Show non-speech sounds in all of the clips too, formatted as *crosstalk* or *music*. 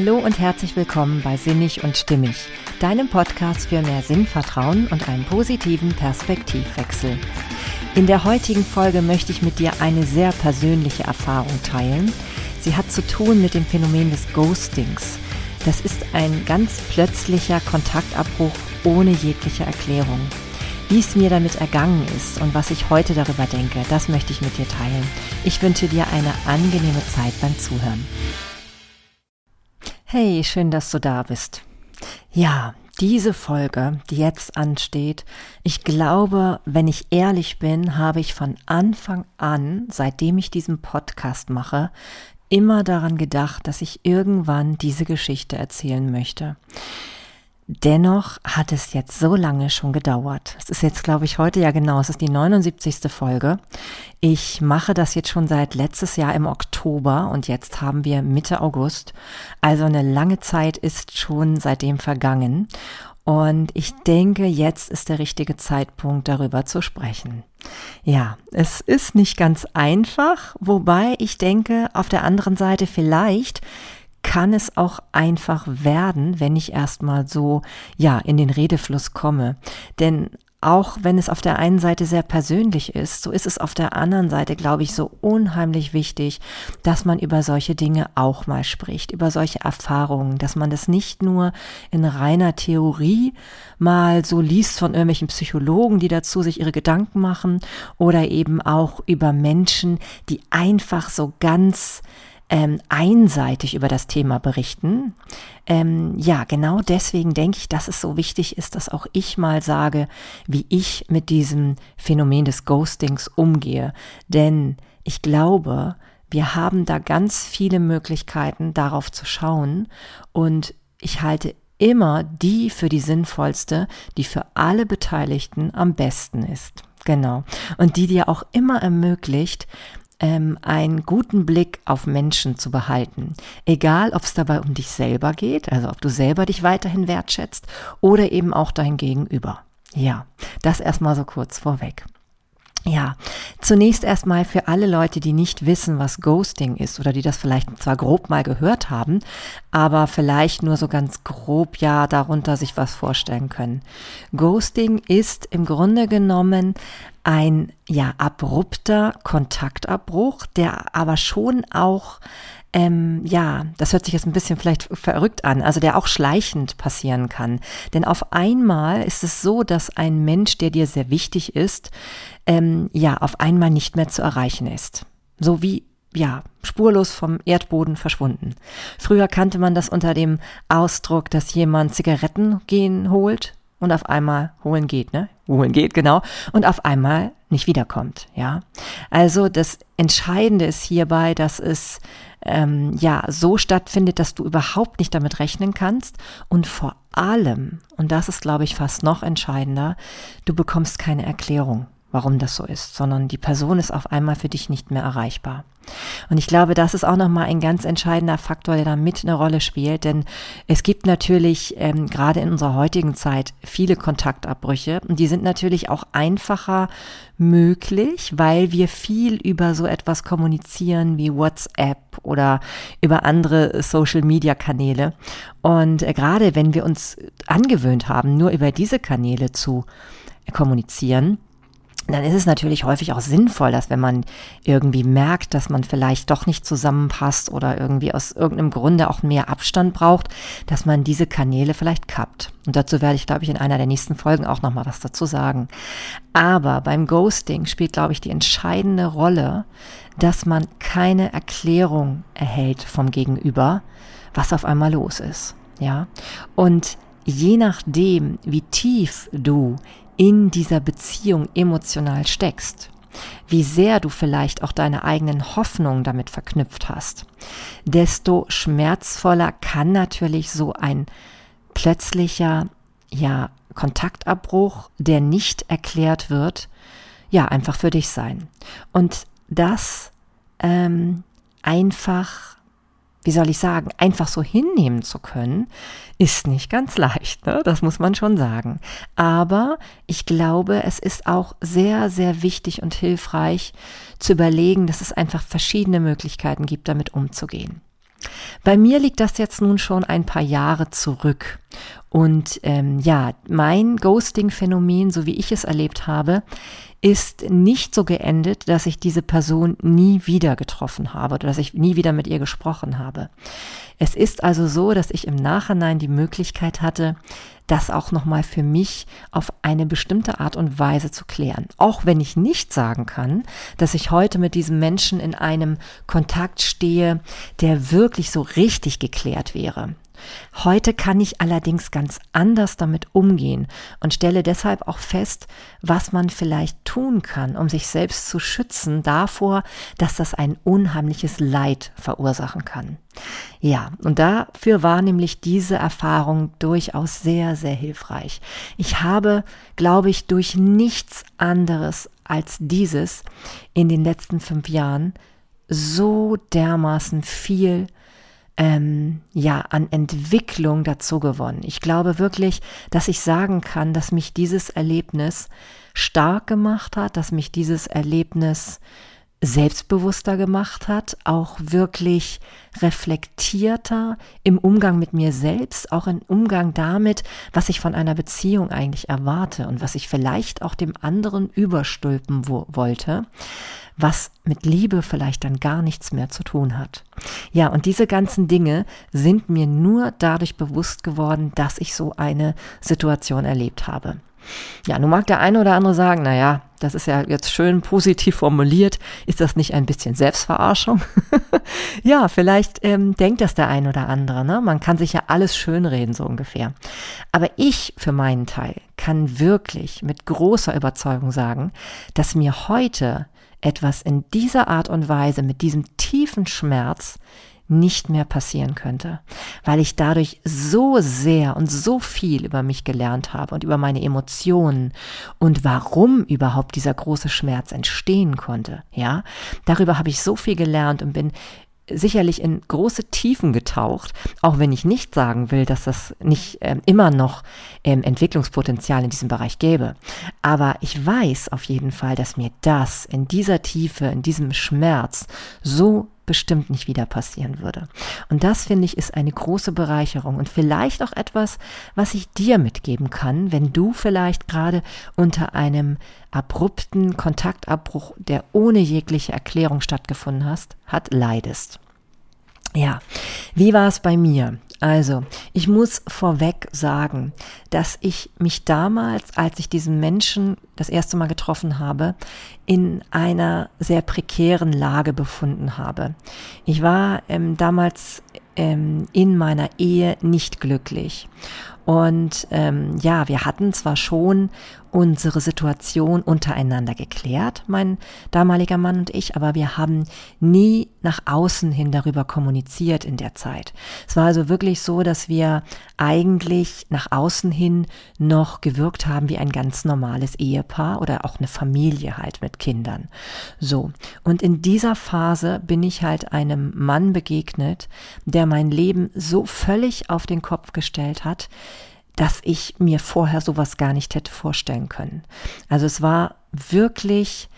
Hallo und herzlich willkommen bei Sinnig und Stimmig, deinem Podcast für mehr Sinnvertrauen und einen positiven Perspektivwechsel. In der heutigen Folge möchte ich mit dir eine sehr persönliche Erfahrung teilen. Sie hat zu tun mit dem Phänomen des Ghostings. Das ist ein ganz plötzlicher Kontaktabbruch ohne jegliche Erklärung. Wie es mir damit ergangen ist und was ich heute darüber denke, das möchte ich mit dir teilen. Ich wünsche dir eine angenehme Zeit beim Zuhören. Hey, schön, dass du da bist. Ja, diese Folge, die jetzt ansteht, ich glaube, wenn ich ehrlich bin, habe ich von Anfang an, seitdem ich diesen Podcast mache, immer daran gedacht, dass ich irgendwann diese Geschichte erzählen möchte. Dennoch hat es jetzt so lange schon gedauert. Es ist jetzt, glaube ich, heute ja genau, es ist die 79. Folge. Ich mache das jetzt schon seit letztes Jahr im Oktober und jetzt haben wir Mitte August. Also eine lange Zeit ist schon seitdem vergangen. Und ich denke, jetzt ist der richtige Zeitpunkt, darüber zu sprechen. Ja, es ist nicht ganz einfach, wobei ich denke, auf der anderen Seite vielleicht kann es auch einfach werden, wenn ich erstmal so, ja, in den Redefluss komme. Denn auch wenn es auf der einen Seite sehr persönlich ist, so ist es auf der anderen Seite, glaube ich, so unheimlich wichtig, dass man über solche Dinge auch mal spricht, über solche Erfahrungen, dass man das nicht nur in reiner Theorie mal so liest von irgendwelchen Psychologen, die dazu sich ihre Gedanken machen oder eben auch über Menschen, die einfach so ganz ähm, einseitig über das Thema berichten. Ähm, ja, genau deswegen denke ich, dass es so wichtig ist, dass auch ich mal sage, wie ich mit diesem Phänomen des Ghostings umgehe. Denn ich glaube, wir haben da ganz viele Möglichkeiten, darauf zu schauen. Und ich halte immer die für die sinnvollste, die für alle Beteiligten am besten ist. Genau. Und die dir auch immer ermöglicht, ähm, einen guten Blick auf Menschen zu behalten. Egal, ob es dabei um dich selber geht, also ob du selber dich weiterhin wertschätzt oder eben auch dein Gegenüber. Ja, das erstmal so kurz vorweg. Ja, zunächst erstmal für alle Leute, die nicht wissen, was Ghosting ist oder die das vielleicht zwar grob mal gehört haben, aber vielleicht nur so ganz grob ja darunter sich was vorstellen können. Ghosting ist im Grunde genommen ein ja abrupter Kontaktabbruch, der aber schon auch ähm, ja, das hört sich jetzt ein bisschen vielleicht verrückt an, also der auch schleichend passieren kann. Denn auf einmal ist es so, dass ein Mensch, der dir sehr wichtig ist, ähm, ja, auf einmal nicht mehr zu erreichen ist. So wie ja, spurlos vom Erdboden verschwunden. Früher kannte man das unter dem Ausdruck, dass jemand Zigaretten gehen holt und auf einmal holen geht, ne? Holen geht, genau. Und auf einmal nicht wiederkommt, ja. Also das Entscheidende ist hierbei, dass es ähm, ja so stattfindet, dass du überhaupt nicht damit rechnen kannst und vor allem, und das ist glaube ich fast noch entscheidender, du bekommst keine Erklärung warum das so ist, sondern die Person ist auf einmal für dich nicht mehr erreichbar. Und ich glaube, das ist auch nochmal ein ganz entscheidender Faktor, der da mit eine Rolle spielt, denn es gibt natürlich ähm, gerade in unserer heutigen Zeit viele Kontaktabbrüche und die sind natürlich auch einfacher möglich, weil wir viel über so etwas kommunizieren wie WhatsApp oder über andere Social-Media-Kanäle. Und äh, gerade wenn wir uns angewöhnt haben, nur über diese Kanäle zu kommunizieren, dann ist es natürlich häufig auch sinnvoll, dass wenn man irgendwie merkt, dass man vielleicht doch nicht zusammenpasst oder irgendwie aus irgendeinem Grunde auch mehr Abstand braucht, dass man diese Kanäle vielleicht kappt. Und dazu werde ich, glaube ich, in einer der nächsten Folgen auch nochmal was dazu sagen. Aber beim Ghosting spielt, glaube ich, die entscheidende Rolle, dass man keine Erklärung erhält vom Gegenüber, was auf einmal los ist. Ja. Und je nachdem, wie tief du in dieser Beziehung emotional steckst, wie sehr du vielleicht auch deine eigenen Hoffnungen damit verknüpft hast, desto schmerzvoller kann natürlich so ein plötzlicher, ja, Kontaktabbruch, der nicht erklärt wird, ja, einfach für dich sein. Und das ähm, einfach wie soll ich sagen, einfach so hinnehmen zu können, ist nicht ganz leicht, ne? das muss man schon sagen. Aber ich glaube, es ist auch sehr, sehr wichtig und hilfreich zu überlegen, dass es einfach verschiedene Möglichkeiten gibt, damit umzugehen. Bei mir liegt das jetzt nun schon ein paar Jahre zurück. Und ähm, ja, mein Ghosting-Phänomen, so wie ich es erlebt habe, ist nicht so geendet, dass ich diese Person nie wieder getroffen habe oder dass ich nie wieder mit ihr gesprochen habe. Es ist also so, dass ich im Nachhinein die Möglichkeit hatte, das auch nochmal für mich auf eine bestimmte Art und Weise zu klären. Auch wenn ich nicht sagen kann, dass ich heute mit diesem Menschen in einem Kontakt stehe, der wirklich so richtig geklärt wäre. Heute kann ich allerdings ganz anders damit umgehen und stelle deshalb auch fest, was man vielleicht tun kann, um sich selbst zu schützen davor, dass das ein unheimliches Leid verursachen kann. Ja, und dafür war nämlich diese Erfahrung durchaus sehr, sehr hilfreich. Ich habe, glaube ich, durch nichts anderes als dieses in den letzten fünf Jahren so dermaßen viel ähm, ja an Entwicklung dazu gewonnen. Ich glaube wirklich, dass ich sagen kann, dass mich dieses Erlebnis stark gemacht hat, dass mich dieses Erlebnis selbstbewusster gemacht hat, auch wirklich reflektierter im Umgang mit mir selbst, auch im Umgang damit, was ich von einer Beziehung eigentlich erwarte und was ich vielleicht auch dem anderen überstülpen wollte, was mit Liebe vielleicht dann gar nichts mehr zu tun hat. Ja, und diese ganzen Dinge sind mir nur dadurch bewusst geworden, dass ich so eine Situation erlebt habe. Ja, nun mag der eine oder andere sagen, naja, das ist ja jetzt schön positiv formuliert. Ist das nicht ein bisschen Selbstverarschung? *laughs* ja, vielleicht ähm, denkt das der ein oder andere. Ne? Man kann sich ja alles schönreden, so ungefähr. Aber ich für meinen Teil kann wirklich mit großer Überzeugung sagen, dass mir heute etwas in dieser Art und Weise, mit diesem tiefen Schmerz, nicht mehr passieren könnte, weil ich dadurch so sehr und so viel über mich gelernt habe und über meine Emotionen und warum überhaupt dieser große Schmerz entstehen konnte. Ja, darüber habe ich so viel gelernt und bin sicherlich in große Tiefen getaucht, auch wenn ich nicht sagen will, dass das nicht ähm, immer noch ähm, Entwicklungspotenzial in diesem Bereich gäbe. Aber ich weiß auf jeden Fall, dass mir das in dieser Tiefe, in diesem Schmerz so bestimmt nicht wieder passieren würde. Und das finde ich ist eine große Bereicherung und vielleicht auch etwas, was ich dir mitgeben kann, wenn du vielleicht gerade unter einem abrupten Kontaktabbruch, der ohne jegliche Erklärung stattgefunden hast, hat, leidest. Ja, wie war es bei mir? Also, ich muss vorweg sagen, dass ich mich damals, als ich diesen Menschen das erste Mal getroffen habe, in einer sehr prekären Lage befunden habe. Ich war ähm, damals ähm, in meiner Ehe nicht glücklich. Und ähm, ja, wir hatten zwar schon unsere Situation untereinander geklärt, mein damaliger Mann und ich, aber wir haben nie nach außen hin darüber kommuniziert in der Zeit. Es war also wirklich so, dass wir eigentlich nach außen hin noch gewirkt haben wie ein ganz normales Ehepaar oder auch eine Familie halt mit Kindern. So. Und in dieser Phase bin ich halt einem Mann begegnet, der mein Leben so völlig auf den Kopf gestellt hat, dass ich mir vorher sowas gar nicht hätte vorstellen können. Also es war wirklich,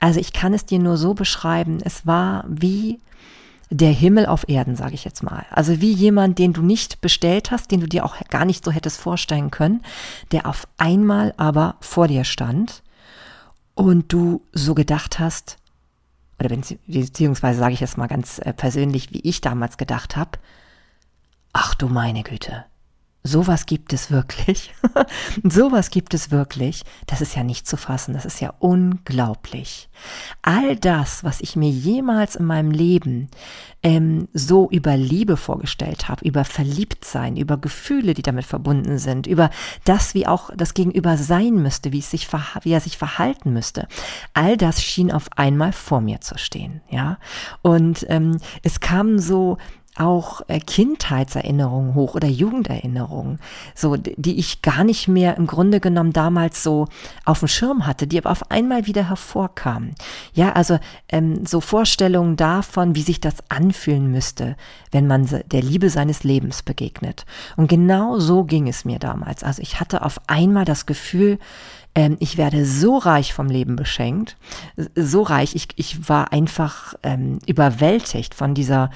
also ich kann es dir nur so beschreiben, es war wie der Himmel auf Erden, sage ich jetzt mal. Also wie jemand, den du nicht bestellt hast, den du dir auch gar nicht so hättest vorstellen können, der auf einmal aber vor dir stand und du so gedacht hast, oder beziehungsweise sage ich jetzt mal ganz äh, persönlich, wie ich damals gedacht habe, ach du meine Güte, sowas gibt es wirklich. *laughs* sowas gibt es wirklich. Das ist ja nicht zu fassen. Das ist ja unglaublich. All das, was ich mir jemals in meinem Leben ähm, so über Liebe vorgestellt habe, über Verliebtsein, über Gefühle, die damit verbunden sind, über das, wie auch das Gegenüber sein müsste, wie es sich, wie er sich verhalten müsste. All das schien auf einmal vor mir zu stehen, ja. Und ähm, es kam so auch äh, Kindheitserinnerungen hoch oder Jugenderinnerungen, so die ich gar nicht mehr im Grunde genommen damals so auf dem Schirm hatte, die aber auf einmal wieder hervorkamen. Ja, also ähm, so Vorstellungen davon, wie sich das anfühlen müsste, wenn man der Liebe seines Lebens begegnet. Und genau so ging es mir damals. Also ich hatte auf einmal das Gefühl, ähm, ich werde so reich vom Leben beschenkt, so reich, ich, ich war einfach ähm, überwältigt von dieser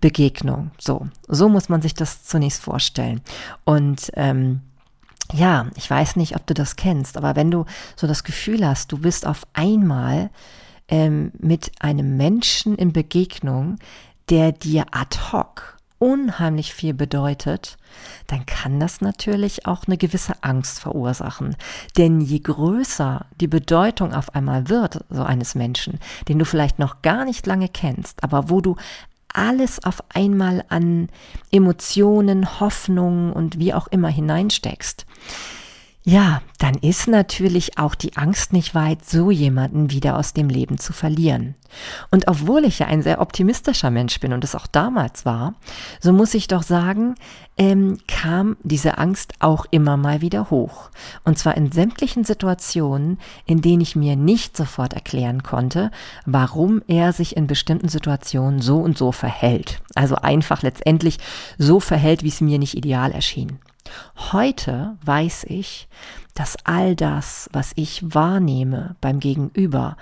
Begegnung. So, so muss man sich das zunächst vorstellen. Und ähm, ja, ich weiß nicht, ob du das kennst, aber wenn du so das Gefühl hast, du bist auf einmal ähm, mit einem Menschen in Begegnung, der dir ad hoc unheimlich viel bedeutet, dann kann das natürlich auch eine gewisse Angst verursachen. Denn je größer die Bedeutung auf einmal wird, so eines Menschen, den du vielleicht noch gar nicht lange kennst, aber wo du alles auf einmal an Emotionen, Hoffnungen und wie auch immer hineinsteckst, ja, dann ist natürlich auch die Angst nicht weit, so jemanden wieder aus dem Leben zu verlieren. Und obwohl ich ja ein sehr optimistischer Mensch bin und es auch damals war, so muss ich doch sagen, ähm, kam diese Angst auch immer mal wieder hoch. Und zwar in sämtlichen Situationen, in denen ich mir nicht sofort erklären konnte, warum er sich in bestimmten Situationen so und so verhält. Also einfach letztendlich so verhält, wie es mir nicht ideal erschien. Heute weiß ich, dass all das, was ich wahrnehme beim Gegenüber,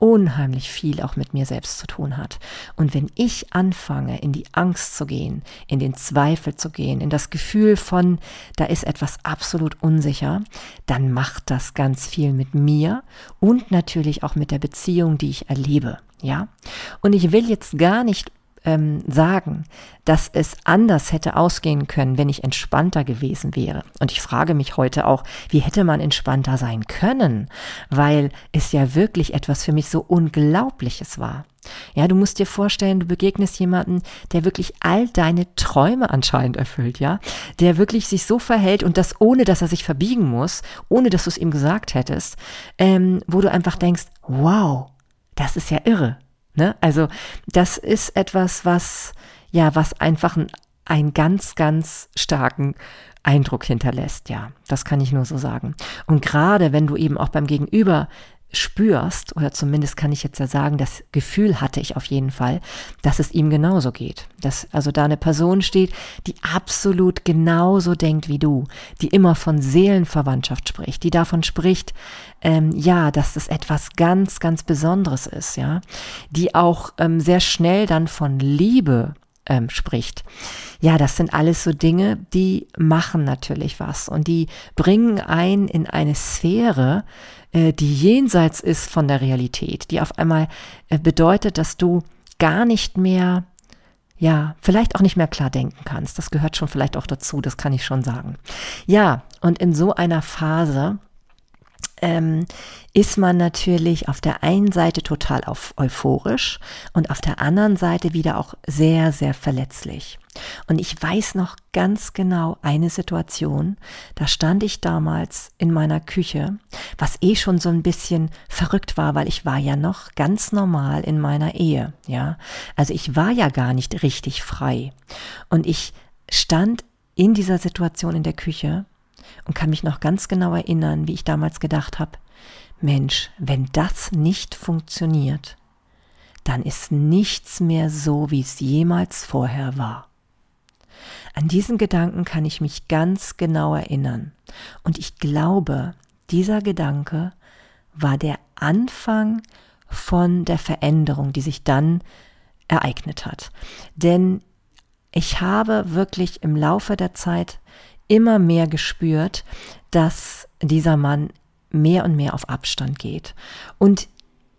unheimlich viel auch mit mir selbst zu tun hat. Und wenn ich anfange, in die Angst zu gehen, in den Zweifel zu gehen, in das Gefühl von, da ist etwas absolut unsicher, dann macht das ganz viel mit mir und natürlich auch mit der Beziehung, die ich erlebe. Ja? Und ich will jetzt gar nicht ähm, sagen, dass es anders hätte ausgehen können, wenn ich entspannter gewesen wäre. Und ich frage mich heute auch, wie hätte man entspannter sein können, weil es ja wirklich etwas für mich so Unglaubliches war. Ja, du musst dir vorstellen, du begegnest jemanden, der wirklich all deine Träume anscheinend erfüllt, ja, der wirklich sich so verhält und das ohne, dass er sich verbiegen muss, ohne dass du es ihm gesagt hättest, ähm, wo du einfach denkst, wow, das ist ja irre. Ne? Also das ist etwas, was ja, was einfach ein, einen ganz, ganz starken Eindruck hinterlässt. Ja, das kann ich nur so sagen. Und gerade wenn du eben auch beim Gegenüber spürst, oder zumindest kann ich jetzt ja sagen, das Gefühl hatte ich auf jeden Fall, dass es ihm genauso geht. Dass also da eine Person steht, die absolut genauso denkt wie du, die immer von Seelenverwandtschaft spricht, die davon spricht, ähm, ja, dass das etwas ganz, ganz Besonderes ist, ja, die auch ähm, sehr schnell dann von Liebe ähm, spricht. Ja, das sind alles so Dinge, die machen natürlich was und die bringen ein in eine Sphäre, äh, die jenseits ist von der Realität, die auf einmal äh, bedeutet, dass du gar nicht mehr ja, vielleicht auch nicht mehr klar denken kannst. Das gehört schon vielleicht auch dazu, das kann ich schon sagen. Ja, und in so einer Phase ähm, ist man natürlich auf der einen Seite total auf euphorisch und auf der anderen Seite wieder auch sehr, sehr verletzlich. Und ich weiß noch ganz genau eine Situation, da stand ich damals in meiner Küche, was eh schon so ein bisschen verrückt war, weil ich war ja noch ganz normal in meiner Ehe, ja. Also ich war ja gar nicht richtig frei. Und ich stand in dieser Situation in der Küche und kann mich noch ganz genau erinnern, wie ich damals gedacht habe, Mensch, wenn das nicht funktioniert, dann ist nichts mehr so, wie es jemals vorher war. An diesen Gedanken kann ich mich ganz genau erinnern. Und ich glaube, dieser Gedanke war der Anfang von der Veränderung, die sich dann ereignet hat. Denn ich habe wirklich im Laufe der Zeit immer mehr gespürt, dass dieser Mann mehr und mehr auf Abstand geht. Und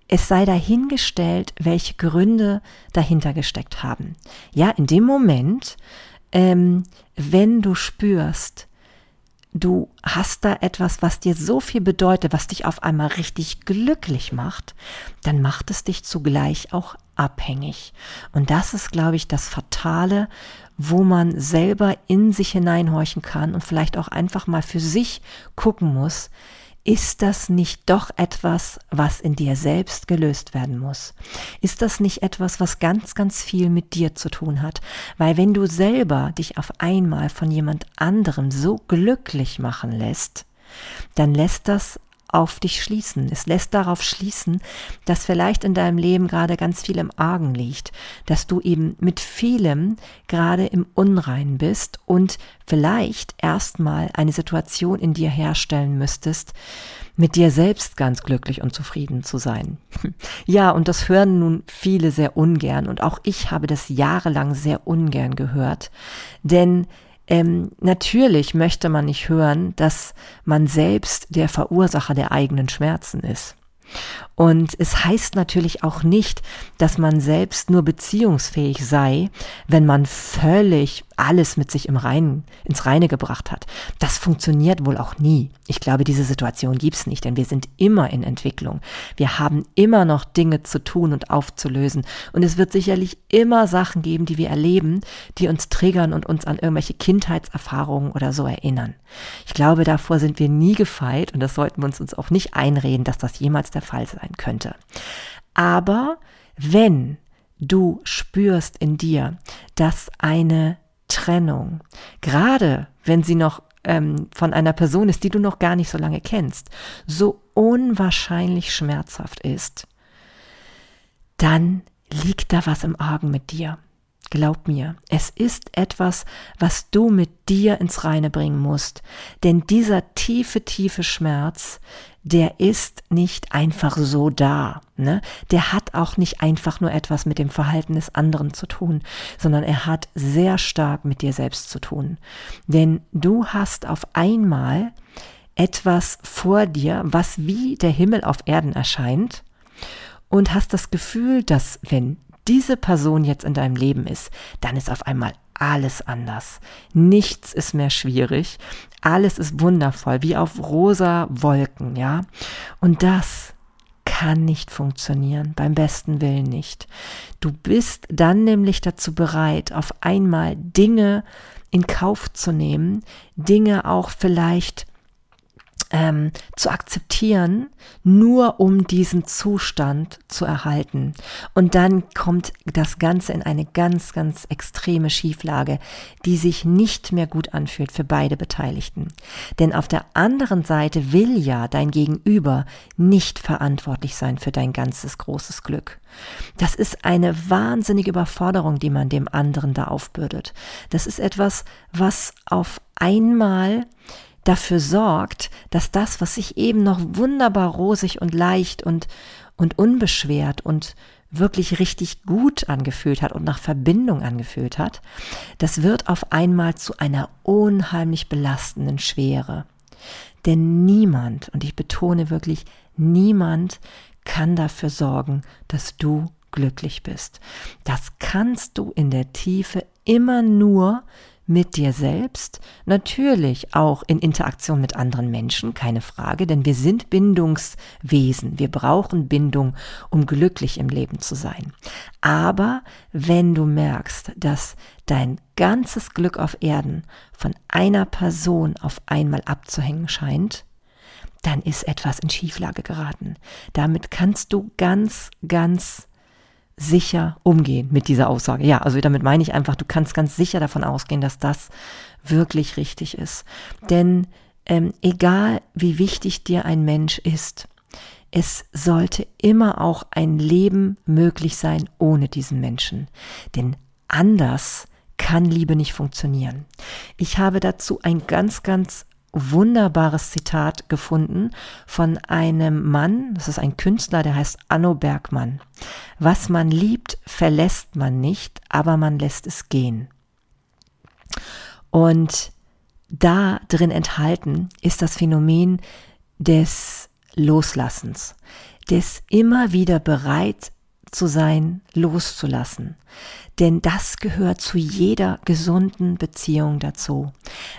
es sei dahingestellt, welche Gründe dahinter gesteckt haben. Ja, in dem Moment, ähm, wenn du spürst, du hast da etwas, was dir so viel bedeutet, was dich auf einmal richtig glücklich macht, dann macht es dich zugleich auch abhängig. Und das ist, glaube ich, das Fatale, wo man selber in sich hineinhorchen kann und vielleicht auch einfach mal für sich gucken muss, ist das nicht doch etwas, was in dir selbst gelöst werden muss? Ist das nicht etwas, was ganz, ganz viel mit dir zu tun hat? Weil wenn du selber dich auf einmal von jemand anderem so glücklich machen lässt, dann lässt das auf dich schließen. Es lässt darauf schließen, dass vielleicht in deinem Leben gerade ganz viel im Argen liegt, dass du eben mit vielem gerade im Unrein bist und vielleicht erstmal eine Situation in dir herstellen müsstest, mit dir selbst ganz glücklich und zufrieden zu sein. *laughs* Ja, und das hören nun viele sehr ungern und auch ich habe das jahrelang sehr ungern gehört, denn ähm, natürlich möchte man nicht hören, dass man selbst der Verursacher der eigenen Schmerzen ist. Und es heißt natürlich auch nicht, dass man selbst nur beziehungsfähig sei, wenn man völlig alles mit sich im Reinen, ins Reine gebracht hat. Das funktioniert wohl auch nie. Ich glaube, diese Situation gibt's nicht, denn wir sind immer in Entwicklung. Wir haben immer noch Dinge zu tun und aufzulösen. Und es wird sicherlich immer Sachen geben, die wir erleben, die uns triggern und uns an irgendwelche Kindheitserfahrungen oder so erinnern. Ich glaube, davor sind wir nie gefeit und das sollten wir uns auch nicht einreden, dass das jemals der Fall sein könnte. Aber wenn du spürst in dir, dass eine Trennung, gerade wenn sie noch ähm, von einer Person ist, die du noch gar nicht so lange kennst, so unwahrscheinlich schmerzhaft ist, dann liegt da was im Argen mit dir. Glaub mir, es ist etwas, was du mit dir ins Reine bringen musst. Denn dieser tiefe, tiefe Schmerz, der ist nicht einfach so da. Ne? Der hat auch nicht einfach nur etwas mit dem Verhalten des anderen zu tun, sondern er hat sehr stark mit dir selbst zu tun. Denn du hast auf einmal etwas vor dir, was wie der Himmel auf Erden erscheint und hast das Gefühl, dass wenn diese Person jetzt in deinem Leben ist, dann ist auf einmal alles anders. Nichts ist mehr schwierig. Alles ist wundervoll, wie auf rosa Wolken, ja. Und das kann nicht funktionieren, beim besten Willen nicht. Du bist dann nämlich dazu bereit, auf einmal Dinge in Kauf zu nehmen, Dinge auch vielleicht ähm, zu akzeptieren, nur um diesen Zustand zu erhalten. Und dann kommt das Ganze in eine ganz, ganz extreme Schieflage, die sich nicht mehr gut anfühlt für beide Beteiligten. Denn auf der anderen Seite will ja dein Gegenüber nicht verantwortlich sein für dein ganzes großes Glück. Das ist eine wahnsinnige Überforderung, die man dem anderen da aufbürdet. Das ist etwas, was auf einmal dafür sorgt, dass das, was sich eben noch wunderbar rosig und leicht und, und unbeschwert und wirklich richtig gut angefühlt hat und nach Verbindung angefühlt hat, das wird auf einmal zu einer unheimlich belastenden Schwere. Denn niemand, und ich betone wirklich, niemand kann dafür sorgen, dass du glücklich bist. Das kannst du in der Tiefe immer nur mit dir selbst, natürlich auch in Interaktion mit anderen Menschen, keine Frage, denn wir sind Bindungswesen, wir brauchen Bindung, um glücklich im Leben zu sein. Aber wenn du merkst, dass dein ganzes Glück auf Erden von einer Person auf einmal abzuhängen scheint, dann ist etwas in Schieflage geraten. Damit kannst du ganz, ganz sicher umgehen mit dieser Aussage. Ja, also damit meine ich einfach, du kannst ganz sicher davon ausgehen, dass das wirklich richtig ist. Denn ähm, egal wie wichtig dir ein Mensch ist, es sollte immer auch ein Leben möglich sein ohne diesen Menschen. Denn anders kann Liebe nicht funktionieren. Ich habe dazu ein ganz, ganz wunderbares Zitat gefunden von einem Mann, das ist ein Künstler, der heißt Anno Bergmann. Was man liebt, verlässt man nicht, aber man lässt es gehen. Und da drin enthalten ist das Phänomen des Loslassens, des immer wieder bereit zu sein, loszulassen. Denn das gehört zu jeder gesunden Beziehung dazu.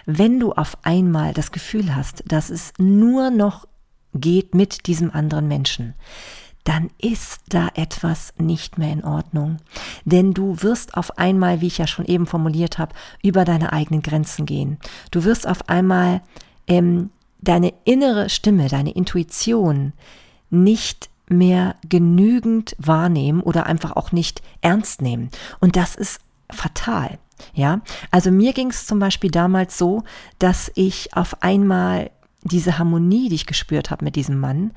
Wenn du auf einmal das Gefühl hast, dass es nur noch geht mit diesem anderen Menschen, dann ist da etwas nicht mehr in Ordnung. Denn du wirst auf einmal, wie ich ja schon eben formuliert habe, über deine eigenen Grenzen gehen. Du wirst auf einmal ähm, deine innere Stimme, deine Intuition nicht mehr genügend wahrnehmen oder einfach auch nicht ernst nehmen. Und das ist fatal. Ja, also mir ging es zum Beispiel damals so, dass ich auf einmal diese Harmonie, die ich gespürt habe mit diesem Mann,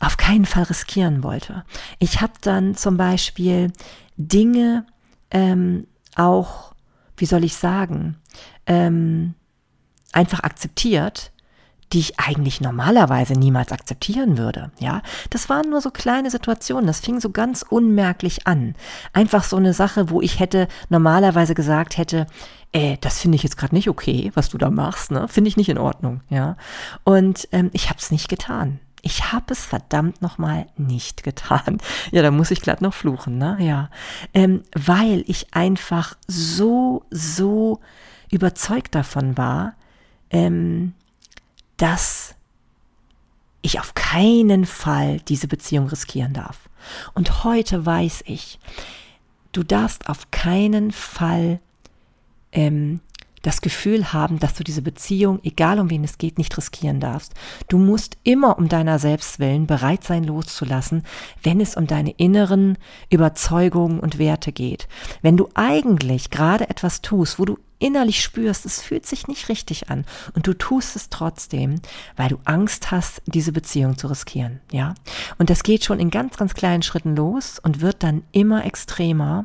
auf keinen Fall riskieren wollte. Ich habe dann zum Beispiel Dinge ähm, auch, wie soll ich sagen, ähm, einfach akzeptiert, die ich eigentlich normalerweise niemals akzeptieren würde. Ja, das waren nur so kleine Situationen. Das fing so ganz unmerklich an. Einfach so eine Sache, wo ich hätte normalerweise gesagt hätte, äh, das finde ich jetzt gerade nicht okay, was du da machst. Ne, finde ich nicht in Ordnung. Ja, und ähm, ich habe es nicht getan. Ich habe es verdammt nochmal nicht getan. *laughs* Ja, da muss ich glatt noch fluchen, ne? Ja. Ähm, weil ich einfach so, so überzeugt davon war, ähm, dass ich auf keinen Fall diese Beziehung riskieren darf. Und heute weiß ich, du darfst auf keinen Fall ähm, das Gefühl haben, dass du diese Beziehung, egal um wen es geht, nicht riskieren darfst. Du musst immer um deiner selbst willen bereit sein, loszulassen, wenn es um deine inneren Überzeugungen und Werte geht. Wenn du eigentlich gerade etwas tust, wo du innerlich spürst, es fühlt sich nicht richtig an und du tust es trotzdem, weil du Angst hast, diese Beziehung zu riskieren, ja? Und das geht schon in ganz, ganz kleinen Schritten los und wird dann immer extremer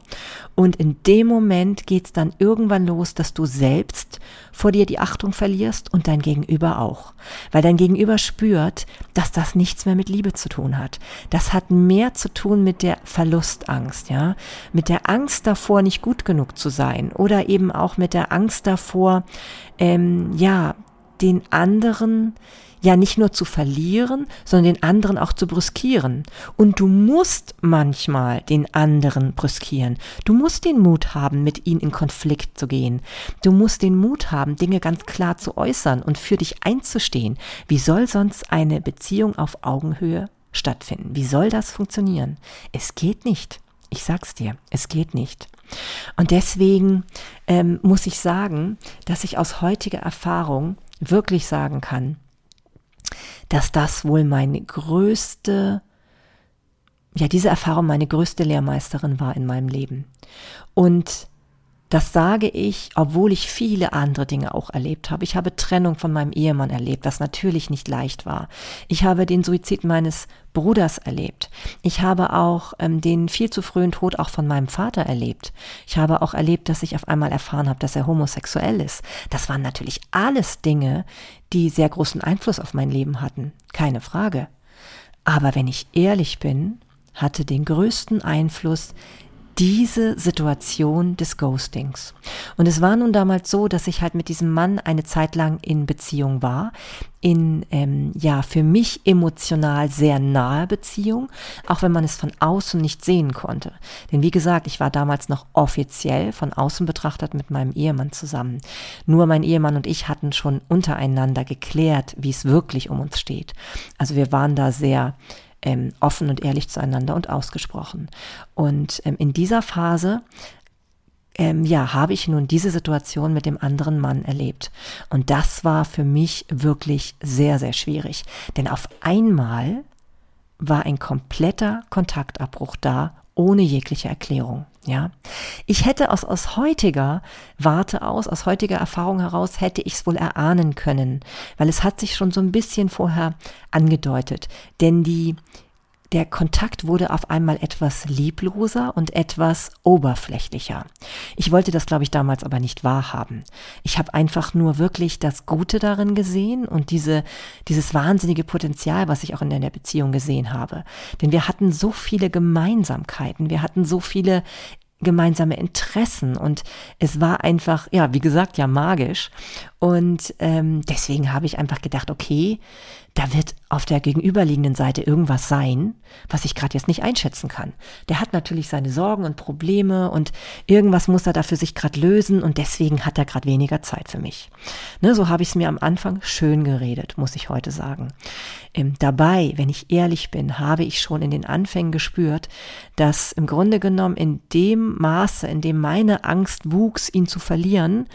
und in dem Moment geht es dann irgendwann los, dass du selbst vor dir die Achtung verlierst und dein Gegenüber auch, weil dein Gegenüber spürt, dass das nichts mehr mit Liebe zu tun hat. Das hat mehr zu tun mit der Verlustangst, ja? Mit der Angst davor, nicht gut genug zu sein oder eben auch mit der der Angst davor, ähm, ja, den anderen ja nicht nur zu verlieren, sondern den anderen auch zu brüskieren. Und du musst manchmal den anderen brüskieren. Du musst den Mut haben, mit ihnen in Konflikt zu gehen. Du musst den Mut haben, Dinge ganz klar zu äußern und für dich einzustehen. Wie soll sonst eine Beziehung auf Augenhöhe stattfinden? Wie soll das funktionieren? Es geht nicht. Ich sag's dir, es geht nicht. Und deswegen ähm, muss ich sagen, dass ich aus heutiger Erfahrung wirklich sagen kann, dass das wohl meine größte, ja, diese Erfahrung meine größte Lehrmeisterin war in meinem Leben. Und das sage ich, obwohl ich viele andere Dinge auch erlebt habe. Ich habe Trennung von meinem Ehemann erlebt, was natürlich nicht leicht war. Ich habe den Suizid meines Bruders erlebt. Ich habe auch ähm, den viel zu frühen Tod auch von meinem Vater erlebt. Ich habe auch erlebt, dass ich auf einmal erfahren habe, dass er homosexuell ist. Das waren natürlich alles Dinge, die sehr großen Einfluss auf mein Leben hatten. Keine Frage. Aber wenn ich ehrlich bin, hatte den größten Einfluss diese Situation des Ghostings. Und es war nun damals so, dass ich halt mit diesem Mann eine Zeit lang in Beziehung war, in ähm, ja für mich emotional sehr nahe Beziehung, auch wenn man es von außen nicht sehen konnte. Denn wie gesagt, ich war damals noch offiziell von außen betrachtet mit meinem Ehemann zusammen. Nur mein Ehemann und ich hatten schon untereinander geklärt, wie es wirklich um uns steht. Also wir waren da sehr ähm, offen und ehrlich zueinander und ausgesprochen. Und ähm, in dieser Phase ähm, ja, habe ich nun diese Situation mit dem anderen Mann erlebt. Und das war für mich wirklich sehr, sehr schwierig. Denn auf einmal war ein kompletter Kontaktabbruch da, ohne jegliche Erklärung. Ja, ich hätte aus, aus heutiger Warte aus, aus heutiger Erfahrung heraus, hätte ich es wohl erahnen können, weil es hat sich schon so ein bisschen vorher angedeutet. Denn die, der Kontakt wurde auf einmal etwas liebloser und etwas oberflächlicher. Ich wollte das, glaube ich, damals aber nicht wahrhaben. Ich habe einfach nur wirklich das Gute darin gesehen und diese, dieses wahnsinnige Potenzial, was ich auch in der Beziehung gesehen habe. Denn wir hatten so viele Gemeinsamkeiten, wir hatten so viele gemeinsame Interessen und es war einfach, ja, wie gesagt, ja magisch. Und ähm, deswegen habe ich einfach gedacht, okay, da wird auf der gegenüberliegenden Seite irgendwas sein, was ich gerade jetzt nicht einschätzen kann. Der hat natürlich seine Sorgen und Probleme und irgendwas muss er da für sich gerade lösen und deswegen hat er gerade weniger Zeit für mich. Ne, so habe ich es mir am Anfang schön geredet, muss ich heute sagen. Ähm, dabei, wenn ich ehrlich bin, habe ich schon in den Anfängen gespürt, dass im Grunde genommen in dem Maße, in dem meine Angst wuchs, ihn zu verlieren,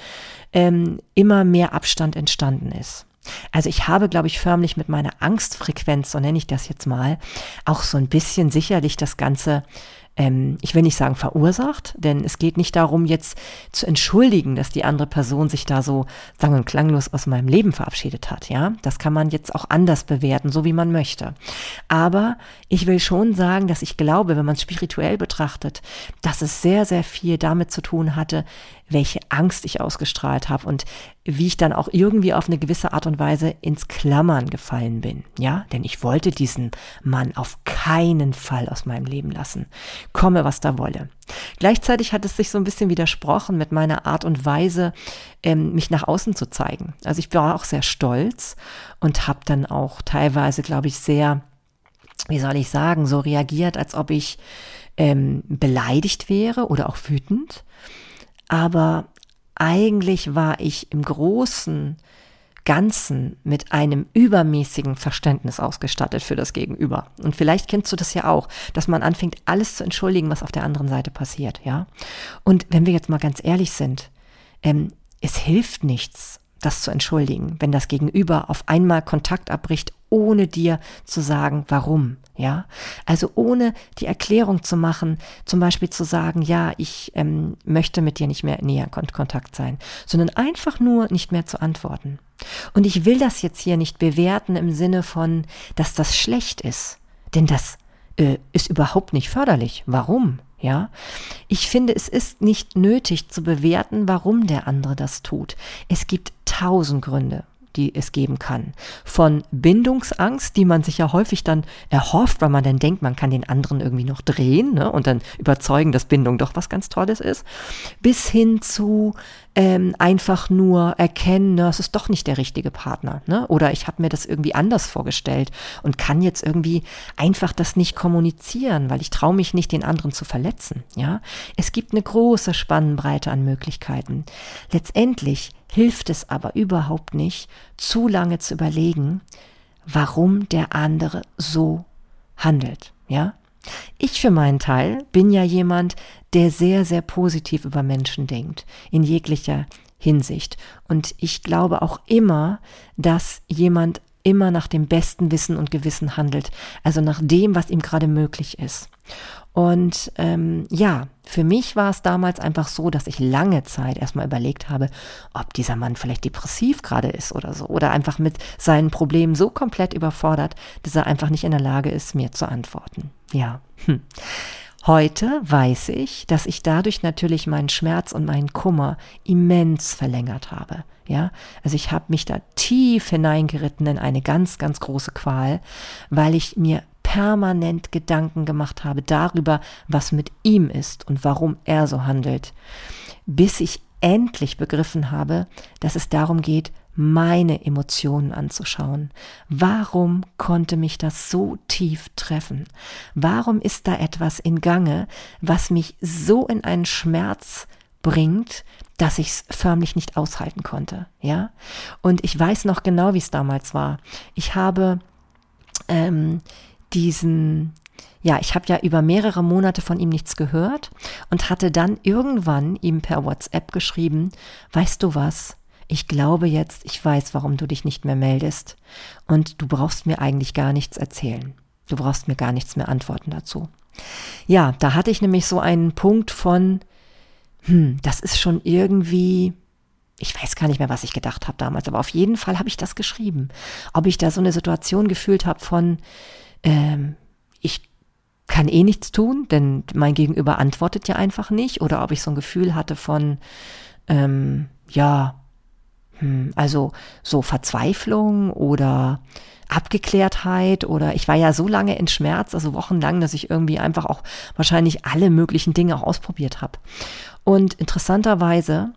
ähm, immer mehr Abstand entstanden ist. Also ich habe, glaube ich, förmlich mit meiner Angstfrequenz, so nenne ich das jetzt mal, auch so ein bisschen sicherlich das Ganze ähm, ich will nicht sagen verursacht, denn es geht nicht darum, jetzt zu entschuldigen, dass die andere Person sich da so sang- und klanglos aus meinem Leben verabschiedet hat. Ja, das kann man jetzt auch anders bewerten, so wie man möchte. Aber ich will schon sagen, dass ich glaube, wenn man es spirituell betrachtet, dass es sehr, sehr viel damit zu tun hatte, welche Angst ich ausgestrahlt habe und wie ich dann auch irgendwie auf eine gewisse Art und Weise ins Klammern gefallen bin. Ja, denn ich wollte diesen Mann auf keinen Fall aus meinem Leben lassen. Komme, was da wolle. Gleichzeitig hat es sich so ein bisschen widersprochen mit meiner Art und Weise, ähm, mich nach außen zu zeigen. Also ich war auch sehr stolz und habe dann auch teilweise, glaube ich, sehr, wie soll ich sagen, so reagiert, als ob ich ähm, beleidigt wäre oder auch wütend aber eigentlich war ich im großen Ganzen mit einem übermäßigen Verständnis ausgestattet für das Gegenüber. Und vielleicht kennst du das ja auch, dass man anfängt, alles zu entschuldigen, was auf der anderen Seite passiert, ja. Und wenn wir jetzt mal ganz ehrlich sind, ähm, es hilft nichts, das zu entschuldigen, wenn das Gegenüber auf einmal Kontakt abbricht, ohne dir zu sagen, warum. Ja, also ohne die Erklärung zu machen, zum Beispiel zu sagen, ja, ich ähm, möchte mit dir nicht mehr näher in Kontakt sein, sondern einfach nur nicht mehr zu antworten. Und ich will das jetzt hier nicht bewerten im Sinne von, dass das schlecht ist, denn das äh, ist überhaupt nicht förderlich. Warum? Ja, ich finde, es ist nicht nötig zu bewerten, warum der andere das tut. Es gibt tausend Gründe die es geben kann. Von Bindungsangst, die man sich ja häufig dann erhofft, weil man dann denkt, man kann den anderen irgendwie noch drehen ne, und dann überzeugen, dass Bindung doch was ganz Tolles ist, bis hin zu ähm, einfach nur erkennen, ne, es ist doch nicht der richtige Partner. Ne? Oder ich habe mir das irgendwie anders vorgestellt und kann jetzt irgendwie einfach das nicht kommunizieren, weil ich traue mich nicht, den anderen zu verletzen. Ja, Es gibt eine große Spannbreite an Möglichkeiten. Letztendlich hilft es aber überhaupt nicht, zu lange zu überlegen, warum der andere so handelt. Ja, ich für meinen Teil bin ja jemand, der sehr, sehr positiv über Menschen denkt, in jeglicher Hinsicht. Und ich glaube auch immer, dass jemand immer nach dem besten Wissen und Gewissen handelt, also nach dem, was ihm gerade möglich ist. Und ähm, ja, für mich war es damals einfach so, dass ich lange Zeit erstmal überlegt habe, ob dieser Mann vielleicht depressiv gerade ist oder so, oder einfach mit seinen Problemen so komplett überfordert, dass er einfach nicht in der Lage ist, mir zu antworten. Ja. Hm. Heute weiß ich, dass ich dadurch natürlich meinen Schmerz und meinen Kummer immens verlängert habe. Ja, also ich habe mich da tief hineingeritten in eine ganz, ganz große Qual, weil ich mir permanent Gedanken gemacht habe darüber, was mit ihm ist und warum er so handelt, bis ich endlich begriffen habe, dass es darum geht, meine Emotionen anzuschauen. Warum konnte mich das so tief treffen? Warum ist da etwas in Gange, was mich so in einen Schmerz bringt, dass ich es förmlich nicht aushalten konnte, ja? Und ich weiß noch genau, wie es damals war. Ich habe ähm, diesen ja, ich habe ja über mehrere Monate von ihm nichts gehört und hatte dann irgendwann ihm per WhatsApp geschrieben, weißt du was, ich glaube jetzt, ich weiß, warum du dich nicht mehr meldest. Und du brauchst mir eigentlich gar nichts erzählen. Du brauchst mir gar nichts mehr antworten dazu. Ja, da hatte ich nämlich so einen Punkt von, hm, das ist schon irgendwie, ich weiß gar nicht mehr, was ich gedacht habe damals, aber auf jeden Fall habe ich das geschrieben. Ob ich da so eine Situation gefühlt habe von, ähm, ich kann eh nichts tun, denn mein Gegenüber antwortet ja einfach nicht, oder ob ich so ein Gefühl hatte von, ähm, ja, hm, also so Verzweiflung oder Abgeklärtheit oder ich war ja so lange in Schmerz, also wochenlang, dass ich irgendwie einfach auch wahrscheinlich alle möglichen Dinge auch ausprobiert habe. Und interessanterweise,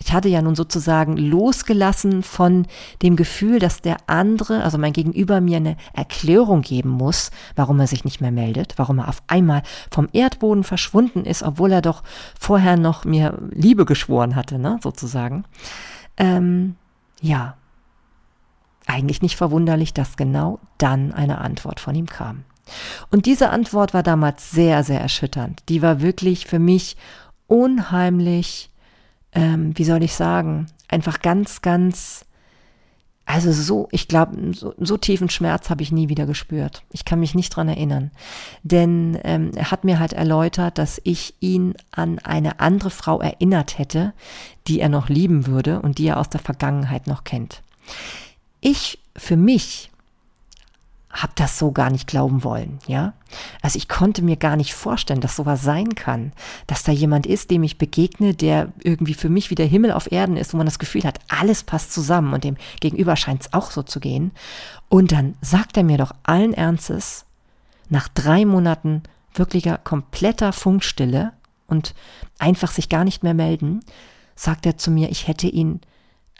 ich hatte ja nun sozusagen losgelassen von dem Gefühl, dass der andere, also mein Gegenüber mir eine Erklärung geben muss, warum er sich nicht mehr meldet, warum er auf einmal vom Erdboden verschwunden ist, obwohl er doch vorher noch mir Liebe geschworen hatte, ne, sozusagen. Ähm, ja, eigentlich nicht verwunderlich, dass genau dann eine Antwort von ihm kam. Und diese Antwort war damals sehr, sehr erschütternd. Die war wirklich für mich unheimlich, ähm, wie soll ich sagen, einfach ganz, ganz Also so, ich glaube, so, so tiefen Schmerz habe ich nie wieder gespürt. Ich kann mich nicht dran erinnern. Denn ähm, er hat mir halt erläutert, dass ich ihn an eine andere Frau erinnert hätte, die er noch lieben würde und die er aus der Vergangenheit noch kennt. Ich für mich habe das so gar nicht glauben wollen, ja. Also ich konnte mir gar nicht vorstellen, dass sowas sein kann, dass da jemand ist, dem ich begegne, der irgendwie für mich wie der Himmel auf Erden ist, wo man das Gefühl hat, alles passt zusammen und dem Gegenüber scheint es auch so zu gehen. Und dann sagt er mir doch allen Ernstes, nach drei Monaten wirklicher kompletter Funkstille und einfach sich gar nicht mehr melden, sagt er zu mir, ich hätte ihn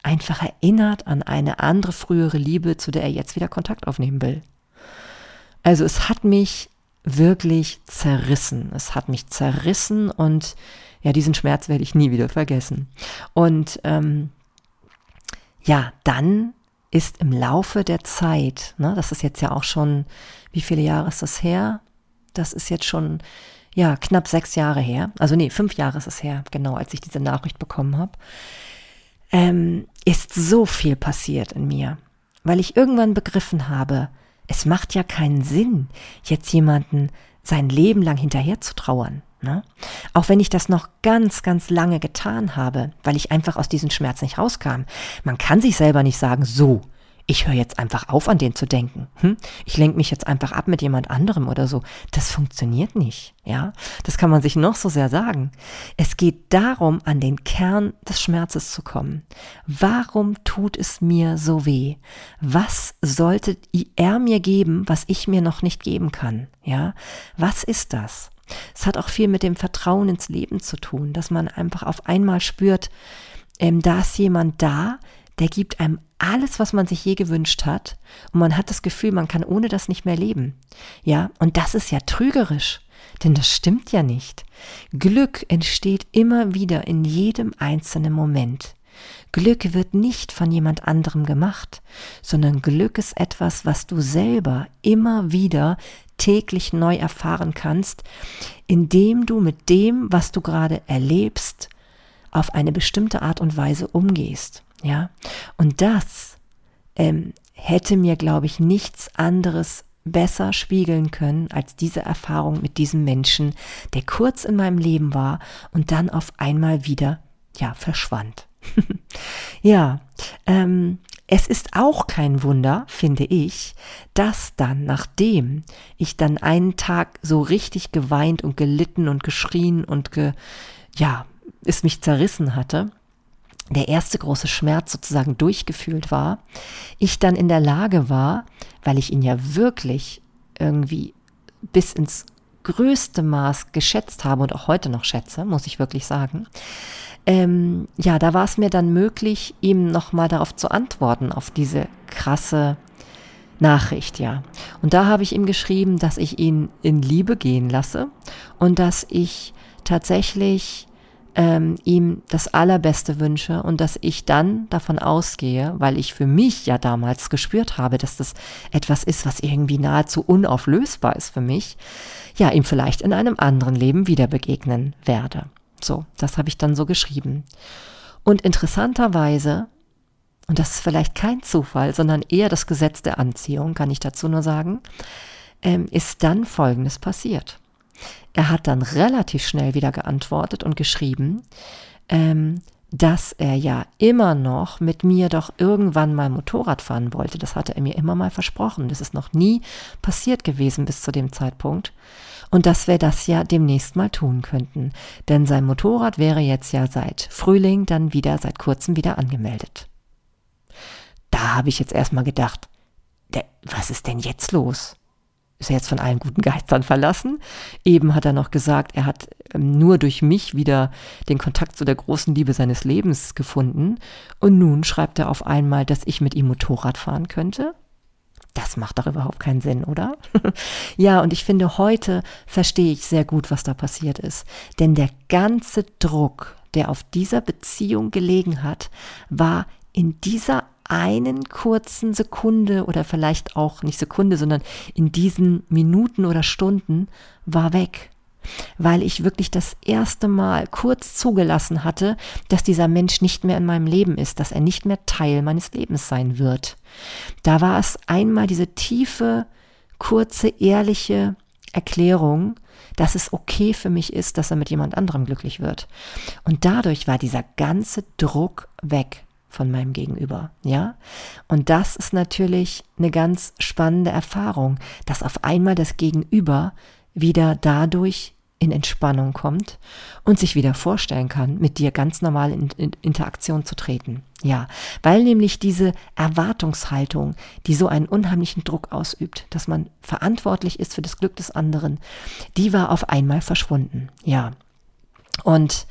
einfach erinnert an eine andere frühere Liebe, zu der er jetzt wieder Kontakt aufnehmen will. Also es hat mich wirklich zerrissen. Es hat mich zerrissen und ja, diesen Schmerz werde ich nie wieder vergessen. Und ähm, ja, dann ist im Laufe der Zeit, ne, das ist jetzt ja auch schon, wie viele Jahre ist das her? Das ist jetzt schon, ja, knapp sechs Jahre her. Also nee, fünf Jahre ist es her, genau, als ich diese Nachricht bekommen habe. Ähm, ist so viel passiert in mir, weil ich irgendwann begriffen habe, es macht ja keinen Sinn, jetzt jemanden sein Leben lang hinterher zu trauern. Ne? Auch wenn ich das noch ganz, ganz lange getan habe, weil ich einfach aus diesem Schmerz nicht rauskam. Man kann sich selber nicht sagen, so, ich höre jetzt einfach auf, an den zu denken. Hm? Ich lenke mich jetzt einfach ab mit jemand anderem oder so. Das funktioniert nicht. Ja, das kann man sich noch so sehr sagen. Es geht darum, an den Kern des Schmerzes zu kommen. Warum tut es mir so weh? Was sollte er mir geben, was ich mir noch nicht geben kann? Ja, was ist das? Es hat auch viel mit dem Vertrauen ins Leben zu tun, dass man einfach auf einmal spürt, ähm, da ist jemand da, der gibt einem alles, was man sich je gewünscht hat. Und man hat das Gefühl, man kann ohne das nicht mehr leben. Ja, und das ist ja trügerisch. Denn das stimmt ja nicht. Glück entsteht immer wieder in jedem einzelnen Moment. Glück wird nicht von jemand anderem gemacht, sondern Glück ist etwas, was du selber immer wieder täglich neu erfahren kannst, indem du mit dem, was du gerade erlebst, auf eine bestimmte Art und Weise umgehst. Ja, und das ähm, hätte mir, glaube ich, nichts anderes besser spiegeln können als diese Erfahrung mit diesem Menschen, der kurz in meinem Leben war und dann auf einmal wieder, ja, verschwand. *laughs* ja, ähm, es ist auch kein Wunder, finde ich, dass dann, nachdem ich dann einen Tag so richtig geweint und gelitten und geschrien und ge, ja, es mich zerrissen hatte, der erste große Schmerz sozusagen durchgefühlt war, ich dann in der Lage war, weil ich ihn ja wirklich irgendwie bis ins größte Maß geschätzt habe und auch heute noch schätze, muss ich wirklich sagen. Ähm, ja, da war es mir dann möglich, ihm nochmal darauf zu antworten, auf diese krasse Nachricht, ja. Und da habe ich ihm geschrieben, dass ich ihn in Liebe gehen lasse und dass ich tatsächlich ähm, ihm das Allerbeste wünsche und dass ich dann davon ausgehe, weil ich für mich ja damals gespürt habe, dass das etwas ist, was irgendwie nahezu unauflösbar ist für mich, ja, ihm vielleicht in einem anderen Leben wieder begegnen werde. So, das habe ich dann so geschrieben. Und interessanterweise, und das ist vielleicht kein Zufall, sondern eher das Gesetz der Anziehung, kann ich dazu nur sagen, ähm, ist dann Folgendes passiert. Er hat dann relativ schnell wieder geantwortet und geschrieben, ähm, dass er ja immer noch mit mir doch irgendwann mal Motorrad fahren wollte. Das hatte er mir immer mal versprochen. Das ist noch nie passiert gewesen bis zu dem Zeitpunkt. Und dass wir das ja demnächst mal tun könnten. Denn sein Motorrad wäre jetzt ja seit Frühling dann wieder, seit kurzem wieder angemeldet. Da habe ich jetzt erstmal gedacht, was ist denn jetzt los? Ist er jetzt von allen guten Geistern verlassen. Eben hat er noch gesagt, er hat ähm, nur durch mich wieder den Kontakt zu der großen Liebe seines Lebens gefunden. Und nun schreibt er auf einmal, dass ich mit ihm Motorrad fahren könnte. Das macht doch überhaupt keinen Sinn, oder? *laughs* ja, und ich finde, heute verstehe ich sehr gut, was da passiert ist. Denn der ganze Druck, der auf dieser Beziehung gelegen hat, war in dieser einen kurzen Sekunde oder vielleicht auch nicht Sekunde, sondern in diesen Minuten oder Stunden war weg. weil ich wirklich das erste Mal kurz zugelassen hatte, dass dieser Mensch nicht mehr in meinem Leben ist, dass er nicht mehr Teil meines Lebens sein wird. Da war es einmal diese tiefe, kurze, ehrliche Erklärung, dass es okay für mich ist, dass er mit jemand anderem glücklich wird. Und dadurch war dieser ganze Druck weg von meinem Gegenüber, ja? Und das ist natürlich eine ganz spannende Erfahrung, dass auf einmal das Gegenüber wieder dadurch in Entspannung kommt und sich wieder vorstellen kann, mit dir ganz normal in, in, Interaktion zu treten. Ja, weil nämlich diese Erwartungshaltung, die so einen unheimlichen Druck ausübt, dass man verantwortlich ist für das Glück des anderen, die war auf einmal verschwunden. Ja. Und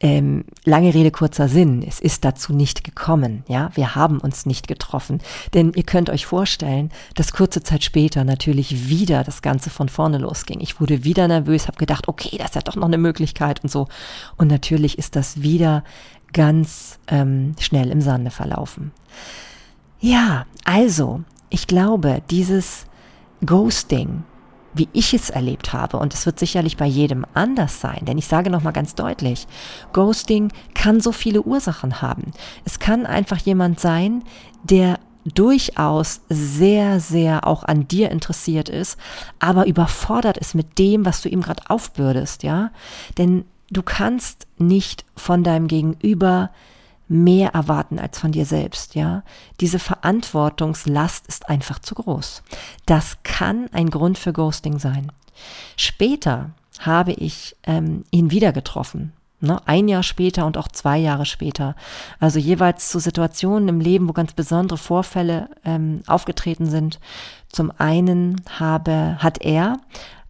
ähm, lange Rede, kurzer Sinn. Es ist dazu nicht gekommen. Ja, wir haben uns nicht getroffen. Denn ihr könnt euch vorstellen, dass kurze Zeit später natürlich wieder das Ganze von vorne losging. Ich wurde wieder nervös, habe gedacht, okay, das ist ja doch noch eine Möglichkeit und so. Und natürlich ist das wieder ganz ähm, schnell im Sande verlaufen. Ja, also, ich glaube, dieses Ghosting, wie ich es erlebt habe, und es wird sicherlich bei jedem anders sein, denn ich sage nochmal ganz deutlich, Ghosting kann so viele Ursachen haben. Es kann einfach jemand sein, der durchaus sehr, sehr auch an dir interessiert ist, aber überfordert ist mit dem, was du ihm gerade aufbürdest, ja? Denn du kannst nicht von deinem Gegenüber mehr erwarten als von dir selbst, ja. Diese Verantwortungslast ist einfach zu groß. Das kann ein Grund für Ghosting sein. Später habe ich ähm, ihn wieder getroffen. Ne, ein Jahr später und auch zwei Jahre später. Also jeweils zu Situationen im Leben, wo ganz besondere Vorfälle ähm, aufgetreten sind. Zum einen habe, hat er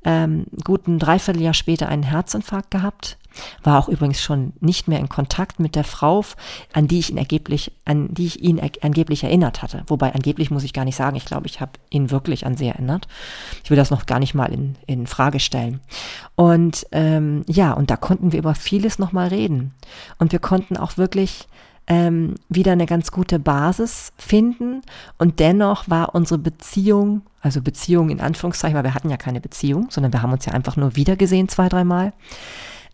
ähm, guten Dreivierteljahr später einen Herzinfarkt gehabt war auch übrigens schon nicht mehr in Kontakt mit der Frau, an die ich ihn angeblich, an die ich ihn angeblich erinnert hatte. Wobei angeblich muss ich gar nicht sagen, ich glaube, ich habe ihn wirklich an sie erinnert. Ich will das noch gar nicht mal in, in Frage stellen. Und ähm, ja, und da konnten wir über vieles nochmal reden. Und wir konnten auch wirklich ähm, wieder eine ganz gute Basis finden. Und dennoch war unsere Beziehung, also Beziehung in Anführungszeichen, weil wir hatten ja keine Beziehung, sondern wir haben uns ja einfach nur wiedergesehen zwei, dreimal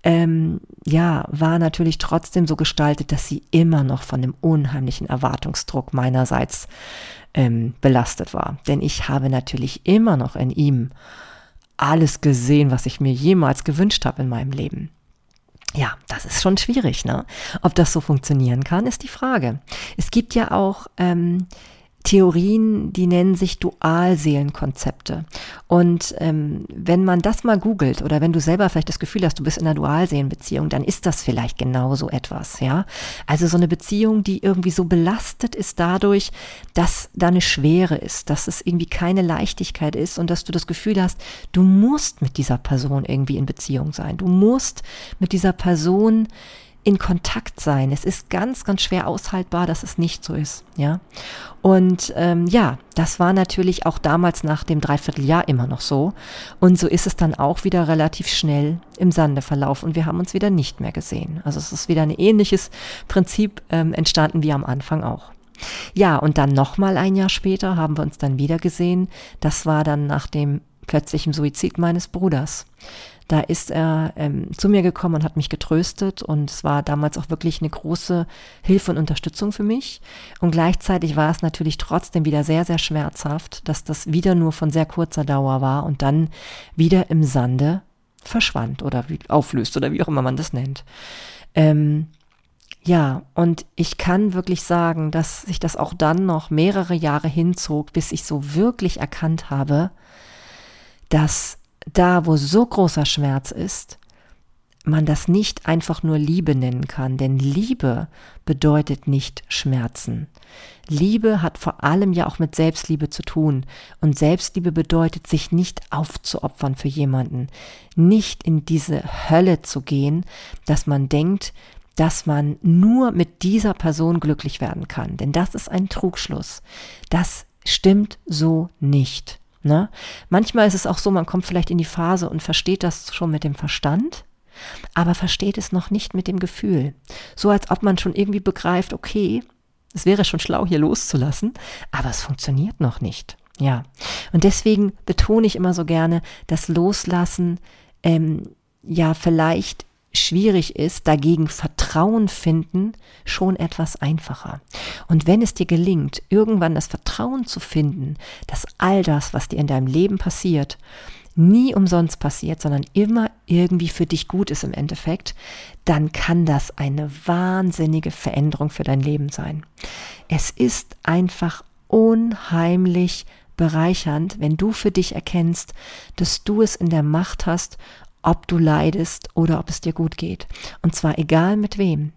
ähm, ja, war natürlich trotzdem so gestaltet, dass sie immer noch von dem unheimlichen Erwartungsdruck meinerseits ähm, belastet war. Denn ich habe natürlich immer noch in ihm alles gesehen, was ich mir jemals gewünscht habe in meinem Leben. Ja, das ist schon schwierig, ne? Ob das so funktionieren kann, ist die Frage. Es gibt ja auch ähm, Theorien, die nennen sich Dualseelenkonzepte. Und ähm, wenn man das mal googelt oder wenn du selber vielleicht das Gefühl hast, du bist in einer Dualseelenbeziehung, dann ist das vielleicht genau so etwas, ja. Also so eine Beziehung, die irgendwie so belastet ist dadurch, dass da eine Schwere ist, dass es irgendwie keine Leichtigkeit ist und dass du das Gefühl hast, du musst mit dieser Person irgendwie in Beziehung sein. Du musst mit dieser Person in Kontakt sein. Es ist ganz, ganz schwer aushaltbar, dass es nicht so ist. Ja. Und ähm, ja, das war natürlich auch damals nach dem Dreivierteljahr immer noch so. Und so ist es dann auch wieder relativ schnell im Sande verlaufen und wir haben uns wieder nicht mehr gesehen. Also es ist wieder ein ähnliches Prinzip ähm, entstanden wie am Anfang auch. Ja, und dann nochmal ein Jahr später haben wir uns dann wieder gesehen. Das war dann nach dem plötzlichen Suizid meines Bruders. Da ist er ähm, zu mir gekommen und hat mich getröstet und es war damals auch wirklich eine große Hilfe und Unterstützung für mich. Und gleichzeitig war es natürlich trotzdem wieder sehr, sehr schmerzhaft, dass das wieder nur von sehr kurzer Dauer war und dann wieder im Sande verschwand oder auflöst oder wie auch immer man das nennt. Ähm, ja, und ich kann wirklich sagen, dass sich das auch dann noch mehrere Jahre hinzog, bis ich so wirklich erkannt habe, dass da, wo so großer Schmerz ist, man das nicht einfach nur Liebe nennen kann, denn Liebe bedeutet nicht Schmerzen. Liebe hat vor allem ja auch mit Selbstliebe zu tun und Selbstliebe bedeutet, sich nicht aufzuopfern für jemanden, nicht in diese Hölle zu gehen, dass man denkt, dass man nur mit dieser Person glücklich werden kann, denn das ist ein Trugschluss. Das stimmt so nicht. Ne? Manchmal ist es auch so, man kommt vielleicht in die Phase und versteht das schon mit dem Verstand, aber versteht es noch nicht mit dem Gefühl. So als ob man schon irgendwie begreift, okay, es wäre schon schlau, hier loszulassen, aber es funktioniert noch nicht. Ja. Und deswegen betone ich immer so gerne, das Loslassen ähm, ja vielleicht schwierig ist, dagegen Vertrauen finden, schon etwas einfacher. Und wenn es dir gelingt, irgendwann das Vertrauen zu finden, dass all das, was dir in deinem Leben passiert, nie umsonst passiert, sondern immer irgendwie für dich gut ist im Endeffekt, dann kann das eine wahnsinnige Veränderung für dein Leben sein. Es ist einfach unheimlich bereichernd, wenn du für dich erkennst, dass du es in der Macht hast, ob du leidest oder ob es dir gut geht. Und zwar egal mit wem.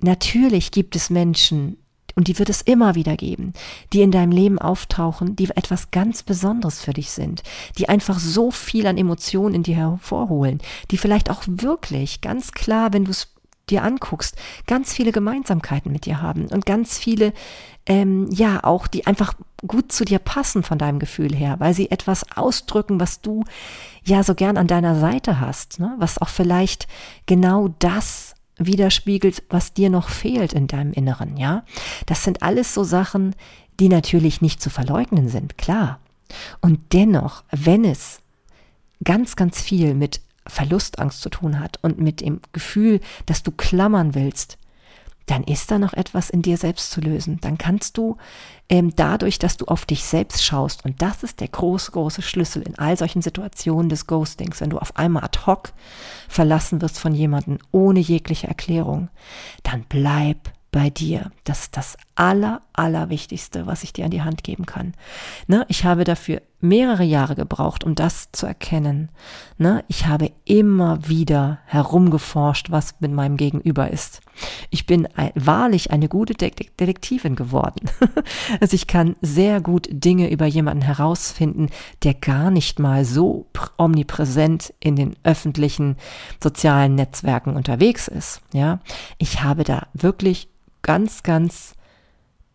Natürlich gibt es Menschen, und die wird es immer wieder geben, die in deinem Leben auftauchen, die etwas ganz Besonderes für dich sind, die einfach so viel an Emotionen in dir hervorholen, die vielleicht auch wirklich ganz klar, wenn du es dir anguckst, ganz viele Gemeinsamkeiten mit dir haben und ganz viele, ähm, ja, auch die einfach gut zu dir passen von deinem Gefühl her, weil sie etwas ausdrücken, was du ja so gern an deiner Seite hast, ne? was auch vielleicht genau das widerspiegelt, was dir noch fehlt in deinem Inneren, ja. Das sind alles so Sachen, die natürlich nicht zu verleugnen sind, klar. Und dennoch, wenn es ganz, ganz viel mit Verlustangst zu tun hat und mit dem Gefühl, dass du klammern willst, dann ist da noch etwas in dir selbst zu lösen. Dann kannst du ähm, dadurch, dass du auf dich selbst schaust, und das ist der große, große Schlüssel in all solchen Situationen des Ghostings, wenn du auf einmal ad hoc verlassen wirst von jemandem ohne jegliche Erklärung, dann bleib bei dir. Das ist das aller, allerwichtigste, was ich dir an die Hand geben kann. Ne? Ich habe dafür mehrere Jahre gebraucht, um das zu erkennen. Ne? Ich habe immer wieder herumgeforscht, was mit meinem Gegenüber ist. Ich bin ein, wahrlich eine gute Detektivin geworden. *laughs* also ich kann sehr gut Dinge über jemanden herausfinden, der gar nicht mal so omnipräsent in den öffentlichen sozialen Netzwerken unterwegs ist. Ja, ich habe da wirklich ganz, ganz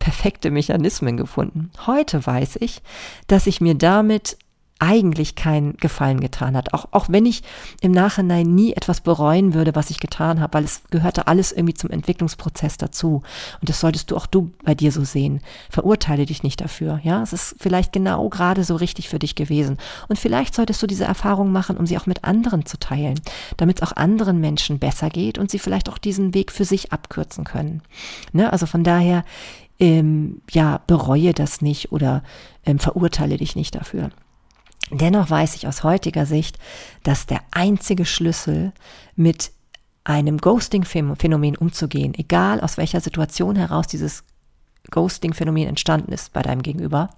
perfekte Mechanismen gefunden. Heute weiß ich, dass ich mir damit eigentlich keinen Gefallen getan hat. Auch, auch wenn ich im Nachhinein nie etwas bereuen würde, was ich getan habe, weil es gehörte alles irgendwie zum Entwicklungsprozess dazu. Und das solltest du auch du bei dir so sehen. Verurteile dich nicht dafür. Ja, es ist vielleicht genau gerade so richtig für dich gewesen. Und vielleicht solltest du diese Erfahrung machen, um sie auch mit anderen zu teilen, damit es auch anderen Menschen besser geht und sie vielleicht auch diesen Weg für sich abkürzen können. Ne? Also von daher, ähm, ja, bereue das nicht oder ähm, verurteile dich nicht dafür. Dennoch weiß ich aus heutiger Sicht, dass der einzige Schlüssel mit einem Ghosting-Phänomen umzugehen, egal aus welcher Situation heraus dieses Ghosting-Phänomen entstanden ist bei deinem Gegenüber,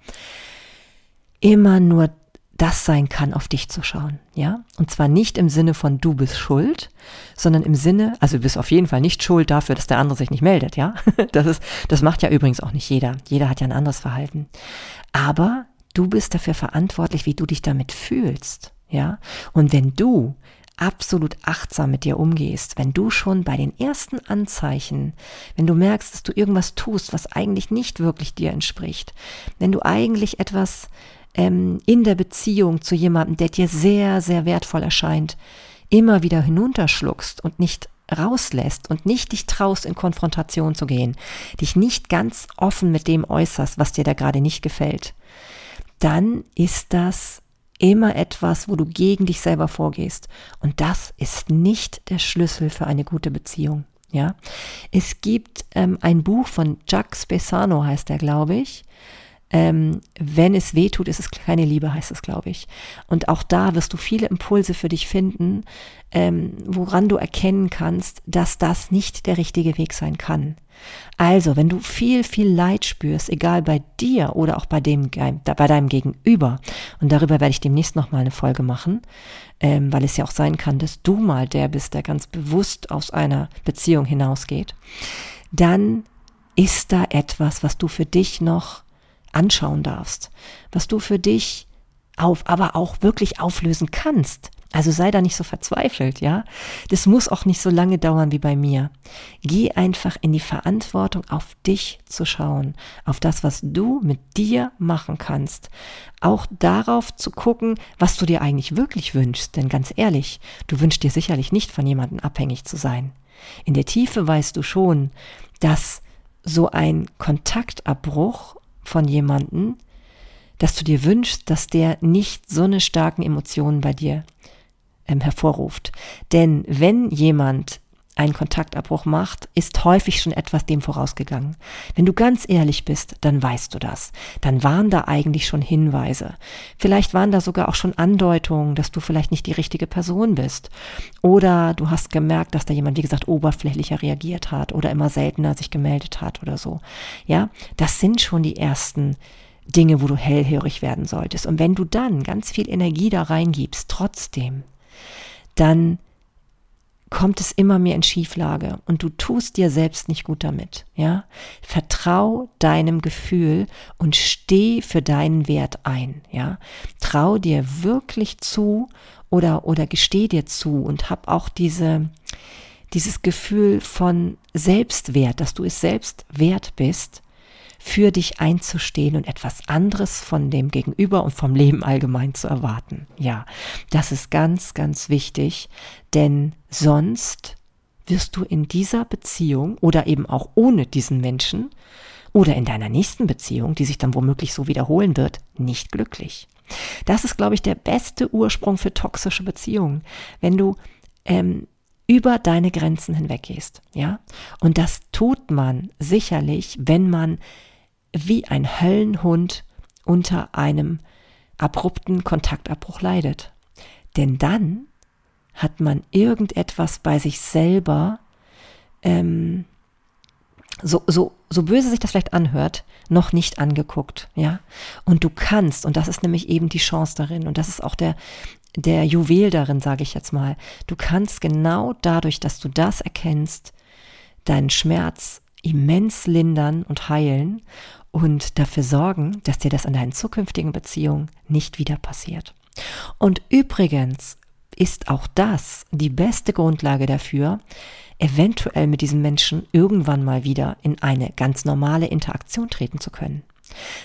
immer nur das sein kann, auf dich zu schauen, ja? Und zwar nicht im Sinne von du bist schuld, sondern im Sinne, also du bist auf jeden Fall nicht schuld dafür, dass der andere sich nicht meldet, ja? *laughs* Das ist, das macht ja übrigens auch nicht jeder. Jeder hat ja ein anderes Verhalten. Aber Du bist dafür verantwortlich, wie du dich damit fühlst. Ja? Und wenn du absolut achtsam mit dir umgehst, wenn du schon bei den ersten Anzeichen, wenn du merkst, dass du irgendwas tust, was eigentlich nicht wirklich dir entspricht, wenn du eigentlich etwas ähm, in der Beziehung zu jemandem, der dir sehr, sehr wertvoll erscheint, immer wieder hinunterschluckst und nicht rauslässt und nicht dich traust, in Konfrontation zu gehen, dich nicht ganz offen mit dem äußerst, was dir da gerade nicht gefällt, dann ist das immer etwas, wo du gegen dich selber vorgehst. Und das ist nicht der Schlüssel für eine gute Beziehung. Ja, es gibt ähm, ein Buch von Jacques Besano, heißt er, glaube ich. Ähm, wenn es weh tut, ist es keine Liebe, heißt es, glaube ich. Und auch da wirst du viele Impulse für dich finden, ähm, woran du erkennen kannst, dass das nicht der richtige Weg sein kann. Also, wenn du viel, viel Leid spürst, egal bei dir oder auch bei dem, bei deinem Gegenüber, und darüber werde ich demnächst nochmal eine Folge machen, ähm, weil es ja auch sein kann, dass du mal der bist, der ganz bewusst aus einer Beziehung hinausgeht, dann ist da etwas, was du für dich noch anschauen darfst, was du für dich auf, aber auch wirklich auflösen kannst. Also sei da nicht so verzweifelt, ja. Das muss auch nicht so lange dauern wie bei mir. Geh einfach in die Verantwortung, auf dich zu schauen, auf das, was du mit dir machen kannst. Auch darauf zu gucken, was du dir eigentlich wirklich wünschst. Denn ganz ehrlich, du wünschst dir sicherlich nicht von jemandem abhängig zu sein. In der Tiefe weißt du schon, dass so ein Kontaktabbruch von jemanden, dass du dir wünschst, dass der nicht so eine starken Emotionen bei dir ähm, hervorruft. Denn wenn jemand einen Kontaktabbruch macht, ist häufig schon etwas dem vorausgegangen. Wenn du ganz ehrlich bist, dann weißt du das. Dann waren da eigentlich schon Hinweise. Vielleicht waren da sogar auch schon Andeutungen, dass du vielleicht nicht die richtige Person bist. Oder du hast gemerkt, dass da jemand, wie gesagt, oberflächlicher reagiert hat oder immer seltener sich gemeldet hat oder so. Ja, das sind schon die ersten Dinge, wo du hellhörig werden solltest. Und wenn du dann ganz viel Energie da reingibst, trotzdem, dann kommt es immer mehr in Schieflage und du tust dir selbst nicht gut damit, ja? Vertrau deinem Gefühl und steh für deinen Wert ein, ja? Trau dir wirklich zu oder, oder gesteh dir zu und hab auch diese, dieses Gefühl von Selbstwert, dass du es selbst wert bist, für dich einzustehen und etwas anderes von dem Gegenüber und vom Leben allgemein zu erwarten. Ja, das ist ganz, ganz wichtig, denn sonst wirst du in dieser Beziehung oder eben auch ohne diesen Menschen oder in deiner nächsten Beziehung, die sich dann womöglich so wiederholen wird, nicht glücklich. Das ist, glaube ich, der beste Ursprung für toxische Beziehungen. Wenn du ähm, über deine Grenzen hinweggehst, ja? Und das tut man sicherlich, wenn man wie ein Höllenhund unter einem abrupten Kontaktabbruch leidet. Denn dann hat man irgendetwas bei sich selber, ähm, so, so, so böse sich das vielleicht anhört, noch nicht angeguckt, ja. Und du kannst, und das ist nämlich eben die Chance darin, und das ist auch der, der Juwel darin, sage ich jetzt mal, du kannst genau dadurch, dass du das erkennst, deinen Schmerz immens lindern und heilen und dafür sorgen, dass dir das in deinen zukünftigen Beziehungen nicht wieder passiert. Und übrigens ist auch das die beste Grundlage dafür, eventuell mit diesem Menschen irgendwann mal wieder in eine ganz normale Interaktion treten zu können.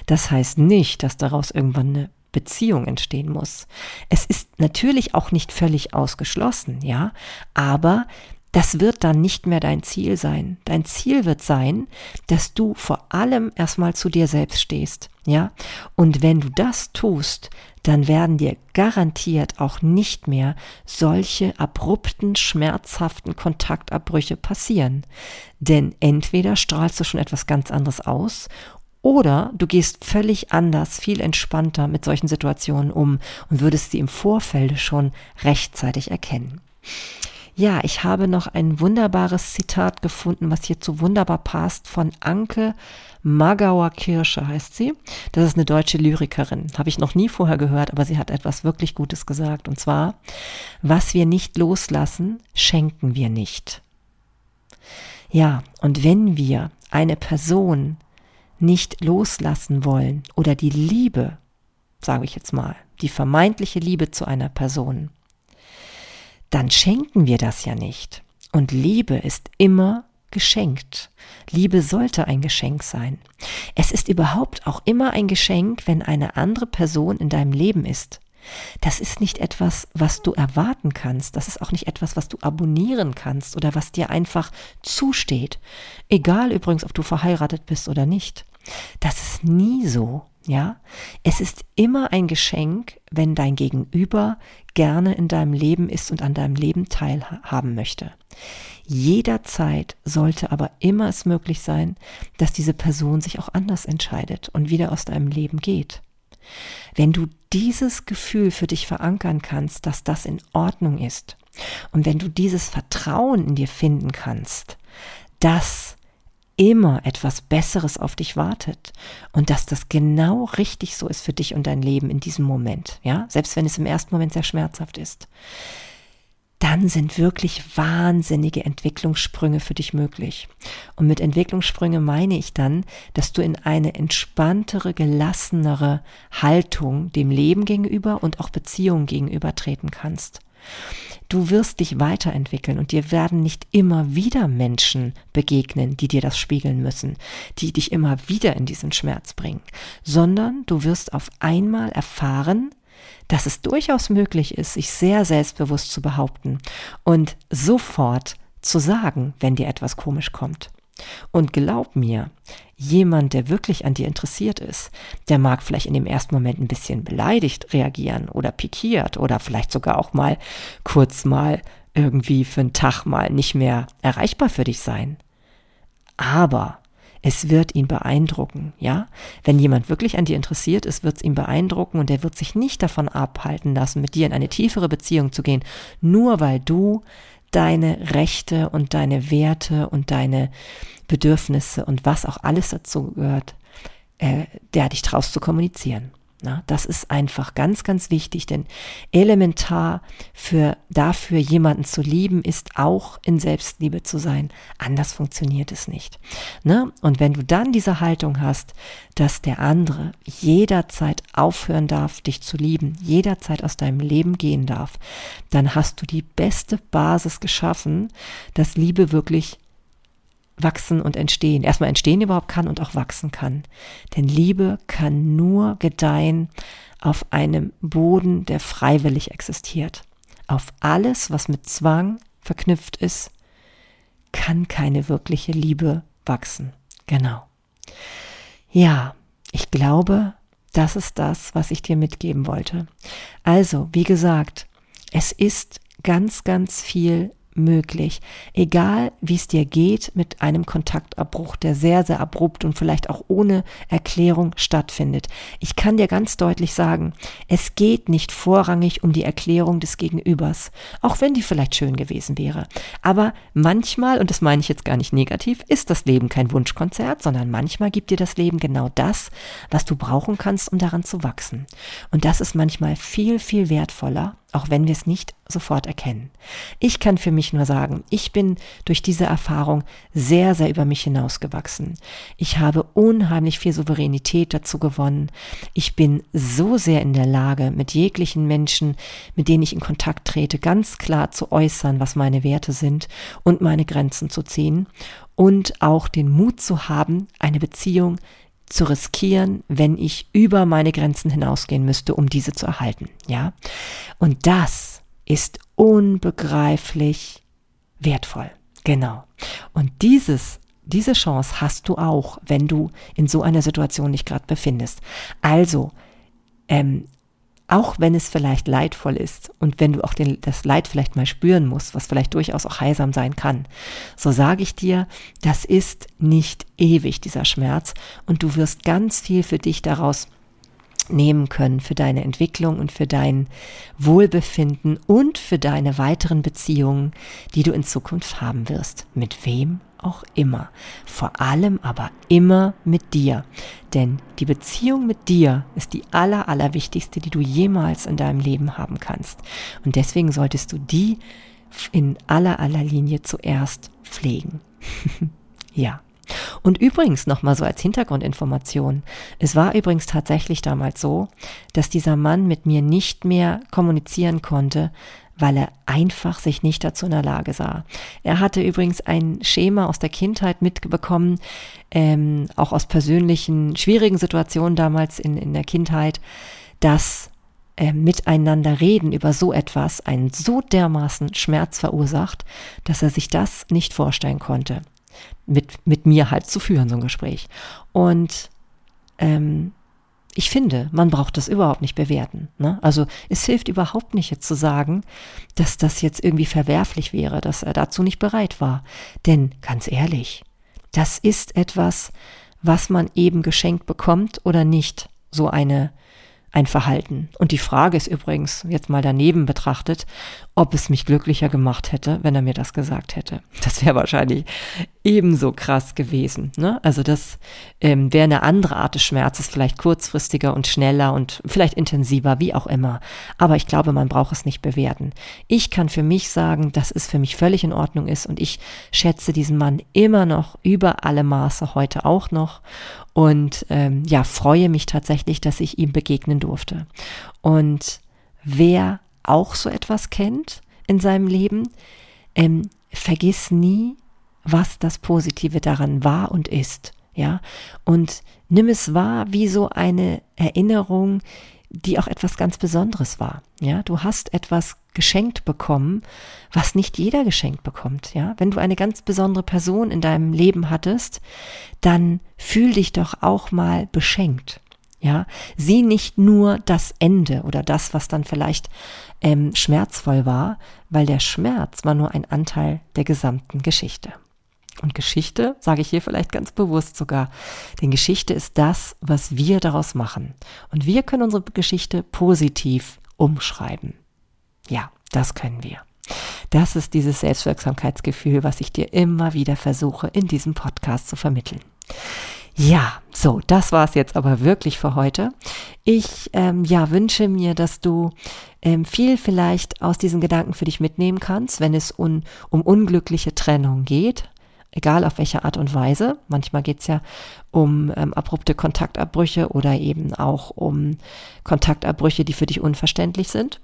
Das heißt nicht, dass daraus irgendwann eine Beziehung entstehen muss. Es ist natürlich auch nicht völlig ausgeschlossen, ja, aber das wird dann nicht mehr dein Ziel sein. Dein Ziel wird sein, dass du vor allem erstmal zu dir selbst stehst, ja? Und wenn du das tust, dann werden dir garantiert auch nicht mehr solche abrupten, schmerzhaften Kontaktabbrüche passieren. Denn entweder strahlst du schon etwas ganz anderes aus oder du gehst völlig anders, viel entspannter mit solchen Situationen um und würdest sie im Vorfeld schon rechtzeitig erkennen. Ja, ich habe noch ein wunderbares Zitat gefunden, was hierzu wunderbar passt, von Anke Magauer Kirsche heißt sie. Das ist eine deutsche Lyrikerin. Habe ich noch nie vorher gehört, aber sie hat etwas wirklich Gutes gesagt. Und zwar, was wir nicht loslassen, schenken wir nicht. Ja, und wenn wir eine Person nicht loslassen wollen oder die Liebe, sage ich jetzt mal, die vermeintliche Liebe zu einer Person, dann schenken wir das ja nicht. Und Liebe ist immer geschenkt. Liebe sollte ein Geschenk sein. Es ist überhaupt auch immer ein Geschenk, wenn eine andere Person in deinem Leben ist. Das ist nicht etwas, was du erwarten kannst. Das ist auch nicht etwas, was du abonnieren kannst oder was dir einfach zusteht. Egal übrigens, ob du verheiratet bist oder nicht. Das ist nie so. Ja, es ist immer ein Geschenk, wenn dein Gegenüber gerne in deinem Leben ist und an deinem Leben teilhaben möchte. Jederzeit sollte aber immer es möglich sein, dass diese Person sich auch anders entscheidet und wieder aus deinem Leben geht. Wenn du dieses Gefühl für dich verankern kannst, dass das in Ordnung ist, und wenn du dieses Vertrauen in dir finden kannst, dass immer etwas Besseres auf dich wartet und dass das genau richtig so ist für dich und dein Leben in diesem Moment, ja, selbst wenn es im ersten Moment sehr schmerzhaft ist, dann sind wirklich wahnsinnige Entwicklungssprünge für dich möglich. Und mit Entwicklungssprünge meine ich dann, dass du in eine entspanntere, gelassenere Haltung dem Leben gegenüber und auch Beziehungen gegenüber treten kannst. Du wirst dich weiterentwickeln und dir werden nicht immer wieder Menschen begegnen, die dir das spiegeln müssen, die dich immer wieder in diesen Schmerz bringen, sondern du wirst auf einmal erfahren, dass es durchaus möglich ist, sich sehr selbstbewusst zu behaupten und sofort zu sagen, wenn dir etwas komisch kommt. Und glaub mir, jemand, der wirklich an dir interessiert ist, der mag vielleicht in dem ersten Moment ein bisschen beleidigt reagieren oder pikiert oder vielleicht sogar auch mal kurz mal irgendwie für einen Tag mal nicht mehr erreichbar für dich sein. Aber es wird ihn beeindrucken, ja? Wenn jemand wirklich an dir interessiert ist, wird es ihn beeindrucken und er wird sich nicht davon abhalten lassen, mit dir in eine tiefere Beziehung zu gehen, nur weil du deine Rechte und deine Werte und deine Bedürfnisse und was auch alles dazu gehört, äh, der dich traust zu kommunizieren. Na, das ist einfach ganz, ganz wichtig, denn elementar für dafür jemanden zu lieben, ist auch in Selbstliebe zu sein. Anders funktioniert es nicht. Ne? Und wenn du dann diese Haltung hast, dass der andere jederzeit aufhören darf, dich zu lieben, jederzeit aus deinem Leben gehen darf, dann hast du die beste Basis geschaffen, dass Liebe wirklich wachsen und entstehen, erstmal entstehen überhaupt kann und auch wachsen kann. Denn Liebe kann nur gedeihen auf einem Boden, der freiwillig existiert. Auf alles, was mit Zwang verknüpft ist, kann keine wirkliche Liebe wachsen. Genau. Ja, ich glaube, das ist das, was ich dir mitgeben wollte. Also, wie gesagt, es ist ganz, ganz viel möglich. Egal, wie es dir geht mit einem Kontaktabbruch, der sehr, sehr abrupt und vielleicht auch ohne Erklärung stattfindet. Ich kann dir ganz deutlich sagen, es geht nicht vorrangig um die Erklärung des Gegenübers, auch wenn die vielleicht schön gewesen wäre. Aber manchmal, und das meine ich jetzt gar nicht negativ, ist das Leben kein Wunschkonzert, sondern manchmal gibt dir das Leben genau das, was du brauchen kannst, um daran zu wachsen. Und das ist manchmal viel, viel wertvoller auch wenn wir es nicht sofort erkennen. Ich kann für mich nur sagen, ich bin durch diese Erfahrung sehr, sehr über mich hinausgewachsen. Ich habe unheimlich viel Souveränität dazu gewonnen. Ich bin so sehr in der Lage, mit jeglichen Menschen, mit denen ich in Kontakt trete, ganz klar zu äußern, was meine Werte sind und meine Grenzen zu ziehen und auch den Mut zu haben, eine Beziehung zu riskieren, wenn ich über meine Grenzen hinausgehen müsste, um diese zu erhalten, ja? Und das ist unbegreiflich wertvoll. Genau. Und dieses diese Chance hast du auch, wenn du in so einer Situation dich gerade befindest. Also ähm, auch wenn es vielleicht leidvoll ist und wenn du auch den, das Leid vielleicht mal spüren musst, was vielleicht durchaus auch heilsam sein kann, so sage ich dir, das ist nicht ewig, dieser Schmerz, und du wirst ganz viel für dich daraus nehmen können für deine Entwicklung und für dein Wohlbefinden und für deine weiteren Beziehungen, die du in Zukunft haben wirst. Mit wem auch immer. Vor allem aber immer mit dir. Denn die Beziehung mit dir ist die aller, allerwichtigste, die du jemals in deinem Leben haben kannst. Und deswegen solltest du die in aller, aller Linie zuerst pflegen. *laughs* ja. Und übrigens nochmal so als Hintergrundinformation. Es war übrigens tatsächlich damals so, dass dieser Mann mit mir nicht mehr kommunizieren konnte, weil er einfach sich nicht dazu in der Lage sah. Er hatte übrigens ein Schema aus der Kindheit mitbekommen, ähm, auch aus persönlichen schwierigen Situationen damals in, in der Kindheit, dass äh, miteinander reden über so etwas einen so dermaßen Schmerz verursacht, dass er sich das nicht vorstellen konnte, mit, mit mir halt zu führen, so ein Gespräch. Und ähm, ich finde, man braucht das überhaupt nicht bewerten. Ne? Also es hilft überhaupt nicht jetzt zu sagen, dass das jetzt irgendwie verwerflich wäre, dass er dazu nicht bereit war. Denn ganz ehrlich, das ist etwas, was man eben geschenkt bekommt oder nicht. So eine ein Verhalten. Und die Frage ist übrigens, jetzt mal daneben betrachtet, ob es mich glücklicher gemacht hätte, wenn er mir das gesagt hätte. *laughs* Das wäre wahrscheinlich ebenso krass gewesen. Ne? Also das ähm, wäre eine andere Art des Schmerzes, vielleicht kurzfristiger und schneller und vielleicht intensiver, wie auch immer. Aber ich glaube, man braucht es nicht bewerten. Ich kann für mich sagen, dass es für mich völlig in Ordnung ist und ich schätze diesen Mann immer noch über alle Maße, heute auch noch. Und ähm, ja, freue mich tatsächlich, dass ich ihm begegnen durfte. Und wer auch so etwas kennt in seinem Leben, ähm, vergiss nie, was das Positive daran war und ist. Ja, und nimm es wahr wie so eine Erinnerung, die auch etwas ganz Besonderes war. Ja, du hast etwas geschenkt bekommen, was nicht jeder geschenkt bekommt. Ja, wenn du eine ganz besondere Person in deinem Leben hattest, dann fühl dich doch auch mal beschenkt. Ja, sieh nicht nur das Ende oder das, was dann vielleicht ähm, schmerzvoll war, weil der Schmerz war nur ein Anteil der gesamten Geschichte. Und Geschichte sage ich hier vielleicht ganz bewusst sogar, denn Geschichte ist das, was wir daraus machen. Und wir können unsere Geschichte positiv umschreiben. Ja, das können wir. Das ist dieses Selbstwirksamkeitsgefühl, was ich dir immer wieder versuche, in diesem Podcast zu vermitteln. Ja, so, das war es jetzt aber wirklich für heute. Ich ähm, ja, wünsche mir, dass du ähm, viel vielleicht aus diesen Gedanken für dich mitnehmen kannst, wenn es un, um unglückliche Trennung geht egal auf welche Art und Weise. Manchmal geht es ja um ähm, abrupte Kontaktabbrüche oder eben auch um Kontaktabbrüche, die für dich unverständlich sind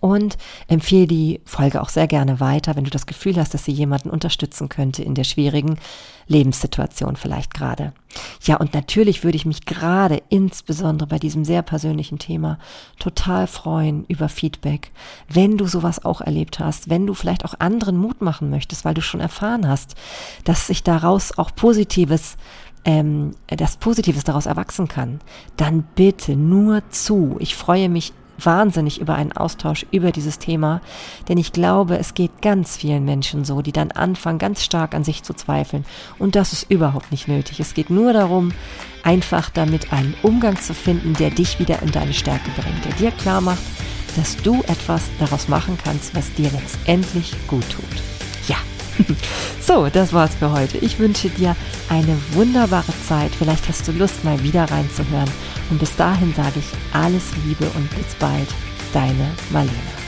und empfehle die Folge auch sehr gerne weiter, wenn du das Gefühl hast, dass sie jemanden unterstützen könnte in der schwierigen Lebenssituation vielleicht gerade. Ja, und natürlich würde ich mich gerade insbesondere bei diesem sehr persönlichen Thema total freuen über Feedback, wenn du sowas auch erlebt hast, wenn du vielleicht auch anderen Mut machen möchtest, weil du schon erfahren hast, dass sich daraus auch Positives ähm, das Positives daraus erwachsen kann, dann bitte nur zu. Ich freue mich wahnsinnig über einen Austausch über dieses Thema, denn ich glaube, es geht ganz vielen Menschen so, die dann anfangen, ganz stark an sich zu zweifeln. Und das ist überhaupt nicht nötig. Es geht nur darum, einfach damit einen Umgang zu finden, der dich wieder in deine Stärke bringt, der dir klar macht, dass du etwas daraus machen kannst, was dir letztendlich gut tut. Ja. *laughs* So, das war's für heute. Ich wünsche dir eine wunderbare Zeit. Vielleicht hast du Lust, mal wieder reinzuhören. Und bis dahin sage ich alles Liebe und bis bald, deine Marlene.